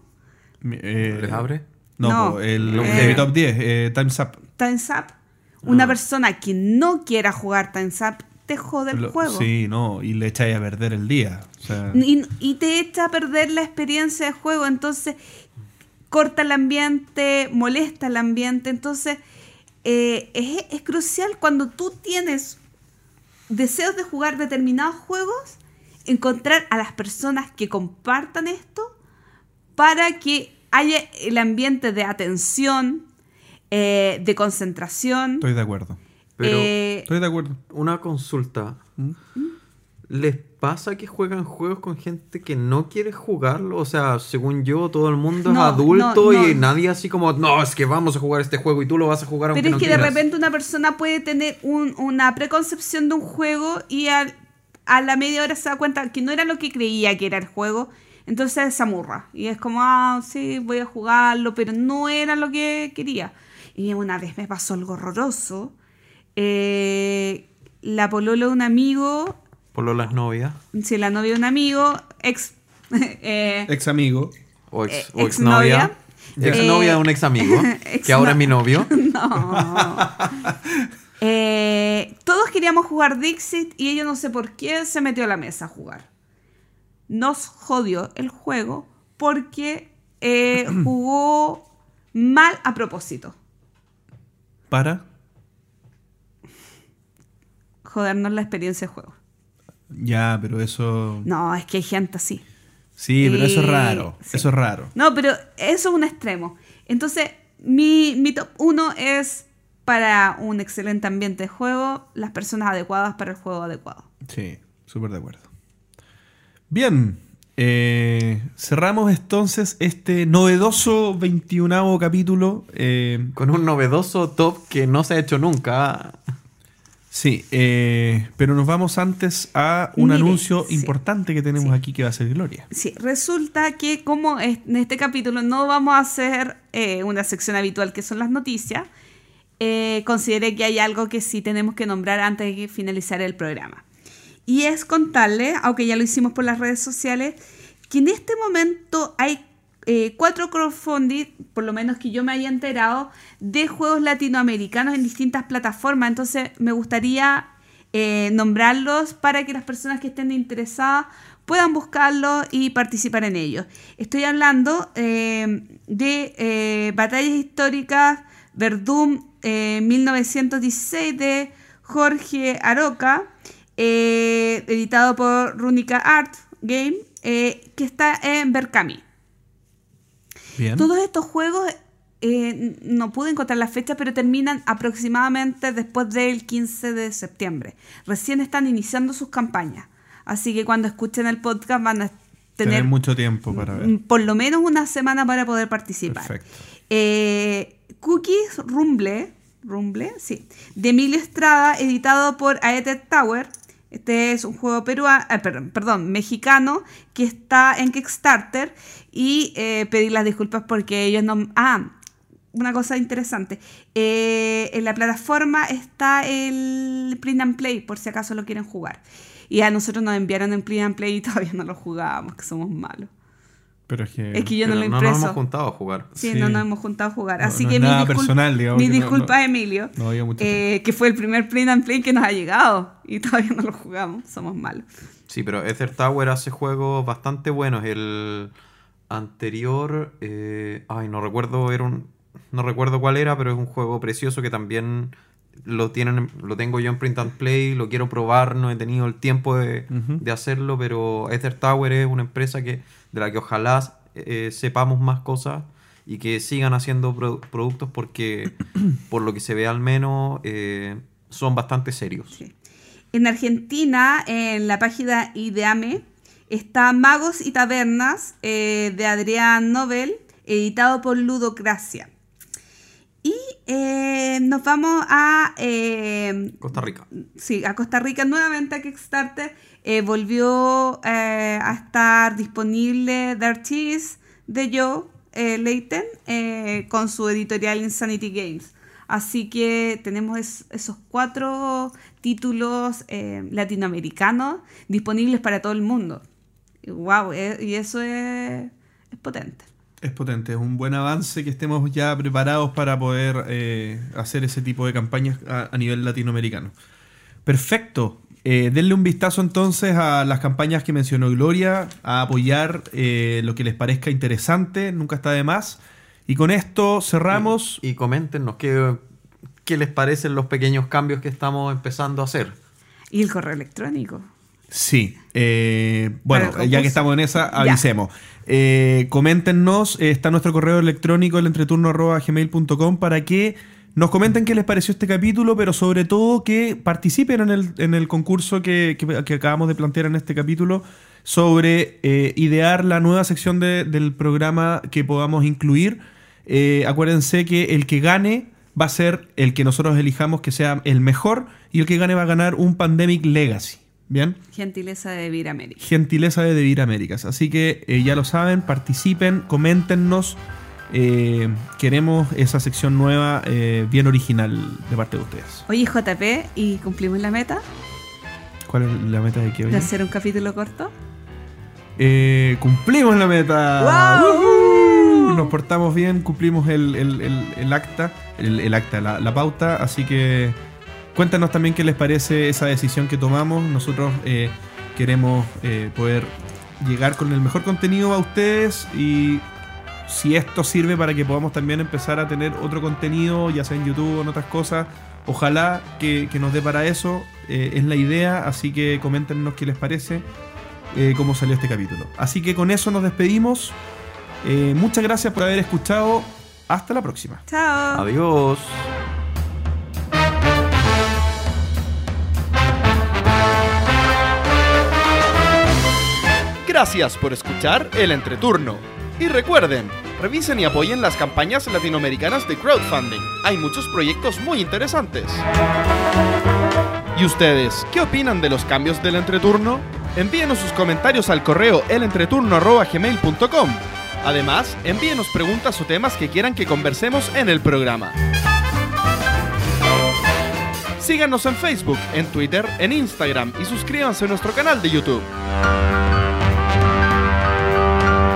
Eh, ¿Les abre? No, No. po, el, Eh. top 10, eh, Time's Up. Time's Up. Una Ah. persona que no quiera jugar Time's Up te jode el Lo- juego. Sí, no, y le echáis a perder el día. O sea, Y, y te echa a perder la experiencia de juego. Entonces, corta el ambiente, molesta el ambiente. Entonces, eh, es, es crucial cuando tú tienes deseos de jugar determinados juegos, encontrar a las personas que compartan esto para que haya el ambiente de atención, eh, de concentración. estoy de acuerdo. Pero Eh, Estoy de acuerdo. una consulta. ¿Mm? ¿Les pasa que juegan juegos con gente que no quiere jugarlo? O sea, según yo, todo el mundo No, es adulto no, y nadie así como, no, es que vamos a jugar este juego y tú lo vas a jugar aunque Pero es que de quieras". repente una persona puede tener un- una preconcepción de un juego y al- a la media hora se da cuenta que no era lo que creía que era el juego, entonces se amurra. Y es como, ah, sí, voy a jugarlo, pero no era lo que quería. Y una vez me pasó algo horroroso. Eh, la polola de un amigo, Por lo las novias si la novia de un amigo, ex... eh, Ex amigo. o Eh, ex, o exnovia. exnovia. Exnovia Eh, de un ex amigo, ex que ahora no- es mi novio. No. Eh, todos queríamos jugar Dixit y ella no sé por qué se metió a la mesa a jugar. Nos jodió el juego porque eh, jugó mal a propósito. Para. Jodernos la experiencia de juego. Ya, pero eso. No, es que hay gente así. Sí, pero eso es raro. sí. Eso es raro. No, pero eso es un extremo. Entonces, mi, mi top 1 es para un excelente ambiente de juego, las personas adecuadas para el juego adecuado. Sí, súper de acuerdo. Bien, eh, cerramos entonces este novedoso 21 capítulo. eh, Con un novedoso top que no se ha hecho nunca. Sí, eh, pero nos vamos antes a un Mire, anuncio sí. importante que tenemos Sí. aquí que va a ser Gloria. Sí, resulta que como en este capítulo no vamos a hacer eh, una sección habitual que son las noticias, eh, consideré que hay algo que sí tenemos que nombrar antes de finalizar el programa. Y es contarle, aunque ya lo hicimos por las redes sociales, que en este momento hay eh, cuatro crowdfunding, por lo menos que yo me haya enterado, de juegos latinoamericanos en distintas plataformas. Entonces me gustaría eh, nombrarlos para que las personas que estén interesadas puedan buscarlo y participar en ellos. Estoy hablando eh, de Batallas Históricas Verdum eh, 1916 de Jorge Aroca, editado por Runica Art Game, que está en Berkami. Bien. Todos estos juegos, eh, no pude encontrar la fecha, pero terminan aproximadamente después del 15 de septiembre. Recién están iniciando sus campañas. Así que cuando escuchen el podcast van a Tener tener mucho tiempo para ver. por lo menos una semana para poder participar. Perfecto. Eh, Cookies Rumble, Rumble, sí, de Emilio Estrada, editado por Aeted Tower. Este es un juego peruano, perdón, perdón, mexicano que está en Kickstarter y eh, pedir las disculpas porque ellos no... Ah, una cosa interesante. eh, en la plataforma está el Print and Play, por si acaso lo quieren jugar. Y a nosotros nos enviaron en Print and Play y todavía no lo jugábamos, que somos malos. Pero es que. Es que yo no lo no impreso. nos hemos juntado a jugar. Sí, Sí. no nos hemos juntado a jugar. No, Así no que es mi, nada discul- personal, digamos, mi que disculpa Emilio, no había mucho eh, que fue el primer print and play que nos ha llegado y todavía no lo jugamos. Somos malos. Sí, pero Ether Tower hace juegos bastante buenos. El anterior, eh, ay, no recuerdo, era un, no recuerdo cuál era, pero es un juego precioso que también lo tienen, lo tengo yo en print and play, lo quiero probar, no he tenido el tiempo de, de hacerlo, pero Ether Tower es una empresa que de la que ojalá eh, sepamos más cosas y que sigan haciendo pro- productos porque por lo que se ve al menos eh, son bastante serios. Sí. En Argentina, en la página Ideame, está Magos y Tabernas eh, de Adrián Nobel, editado por Ludocracia. Y eh, nos vamos a Costa Rica. sí, a Costa Rica nuevamente a Kickstarter. Eh, volvió eh, a estar disponible The Artist de Joe eh, Leighton eh, con su editorial Insanity Games. Así que tenemos es- esos cuatro títulos latinoamericanos disponibles para todo el mundo. Y wow, y eso es, es potente. Es potente, es un buen avance que estemos ya preparados para poder hacer ese tipo de campañas a nivel latinoamericano. Perfecto. Eh, denle un vistazo entonces a las campañas que mencionó Gloria, a apoyar eh, lo que les parezca interesante, nunca está de más. Y con esto cerramos. Y coméntenos qué, qué les parecen los pequeños cambios que estamos empezando a hacer. Y el correo electrónico. Sí, eh, bueno, ya que estamos en esa, avisemos. Eh, coméntenos, eh, está nuestro correo electrónico, el entreturno.gmail.com, para que nos comenten qué les pareció este capítulo, pero sobre todo que participen en el, en el concurso que, que- que acabamos de plantear en este capítulo sobre eh, idear la nueva sección de- del programa que podamos incluir. Eh, acuérdense que el que gane va a ser el que nosotros elijamos que sea el mejor y el que gane va a ganar un Pandemic Legacy. ¿Bien? Gentileza de Vir América. gentileza de Américas. Así que eh, ya lo saben, participen, coméntenos. Eh, queremos esa sección nueva, eh, bien original de parte de ustedes. Oye, JP, ¿y cumplimos la meta ¿Cuál es la meta de que hoy? de hacer un capítulo corto? Eh, cumplimos la meta. ¡Woohoo! Nos portamos bien, cumplimos el, el- el- el acta, el, acta, la, la pauta. Así que cuéntanos también qué les parece esa decisión que tomamos. Nosotros eh, queremos poder llegar con el mejor contenido a ustedes y si esto sirve para que podamos también empezar a tener otro contenido, ya sea en YouTube o en otras cosas, ojalá que, que nos dé para eso. eh, es la idea, así que coméntenos qué les parece eh, cómo salió este capítulo. Así que con eso nos despedimos. Eh, muchas gracias por haber escuchado. Hasta la próxima. Chao. Adiós. Gracias por escuchar El Entreturno. Y recuerden, revisen y apoyen las campañas latinoamericanas de crowdfunding. Hay muchos proyectos muy interesantes. ¿Y ustedes qué opinan de los cambios del entreturno? Envíenos sus comentarios al correo elentreturno.gmail.com. Además, envíenos preguntas o temas que quieran que conversemos en el programa. Síganos en Facebook, en Twitter, en Instagram y suscríbanse a nuestro canal de YouTube.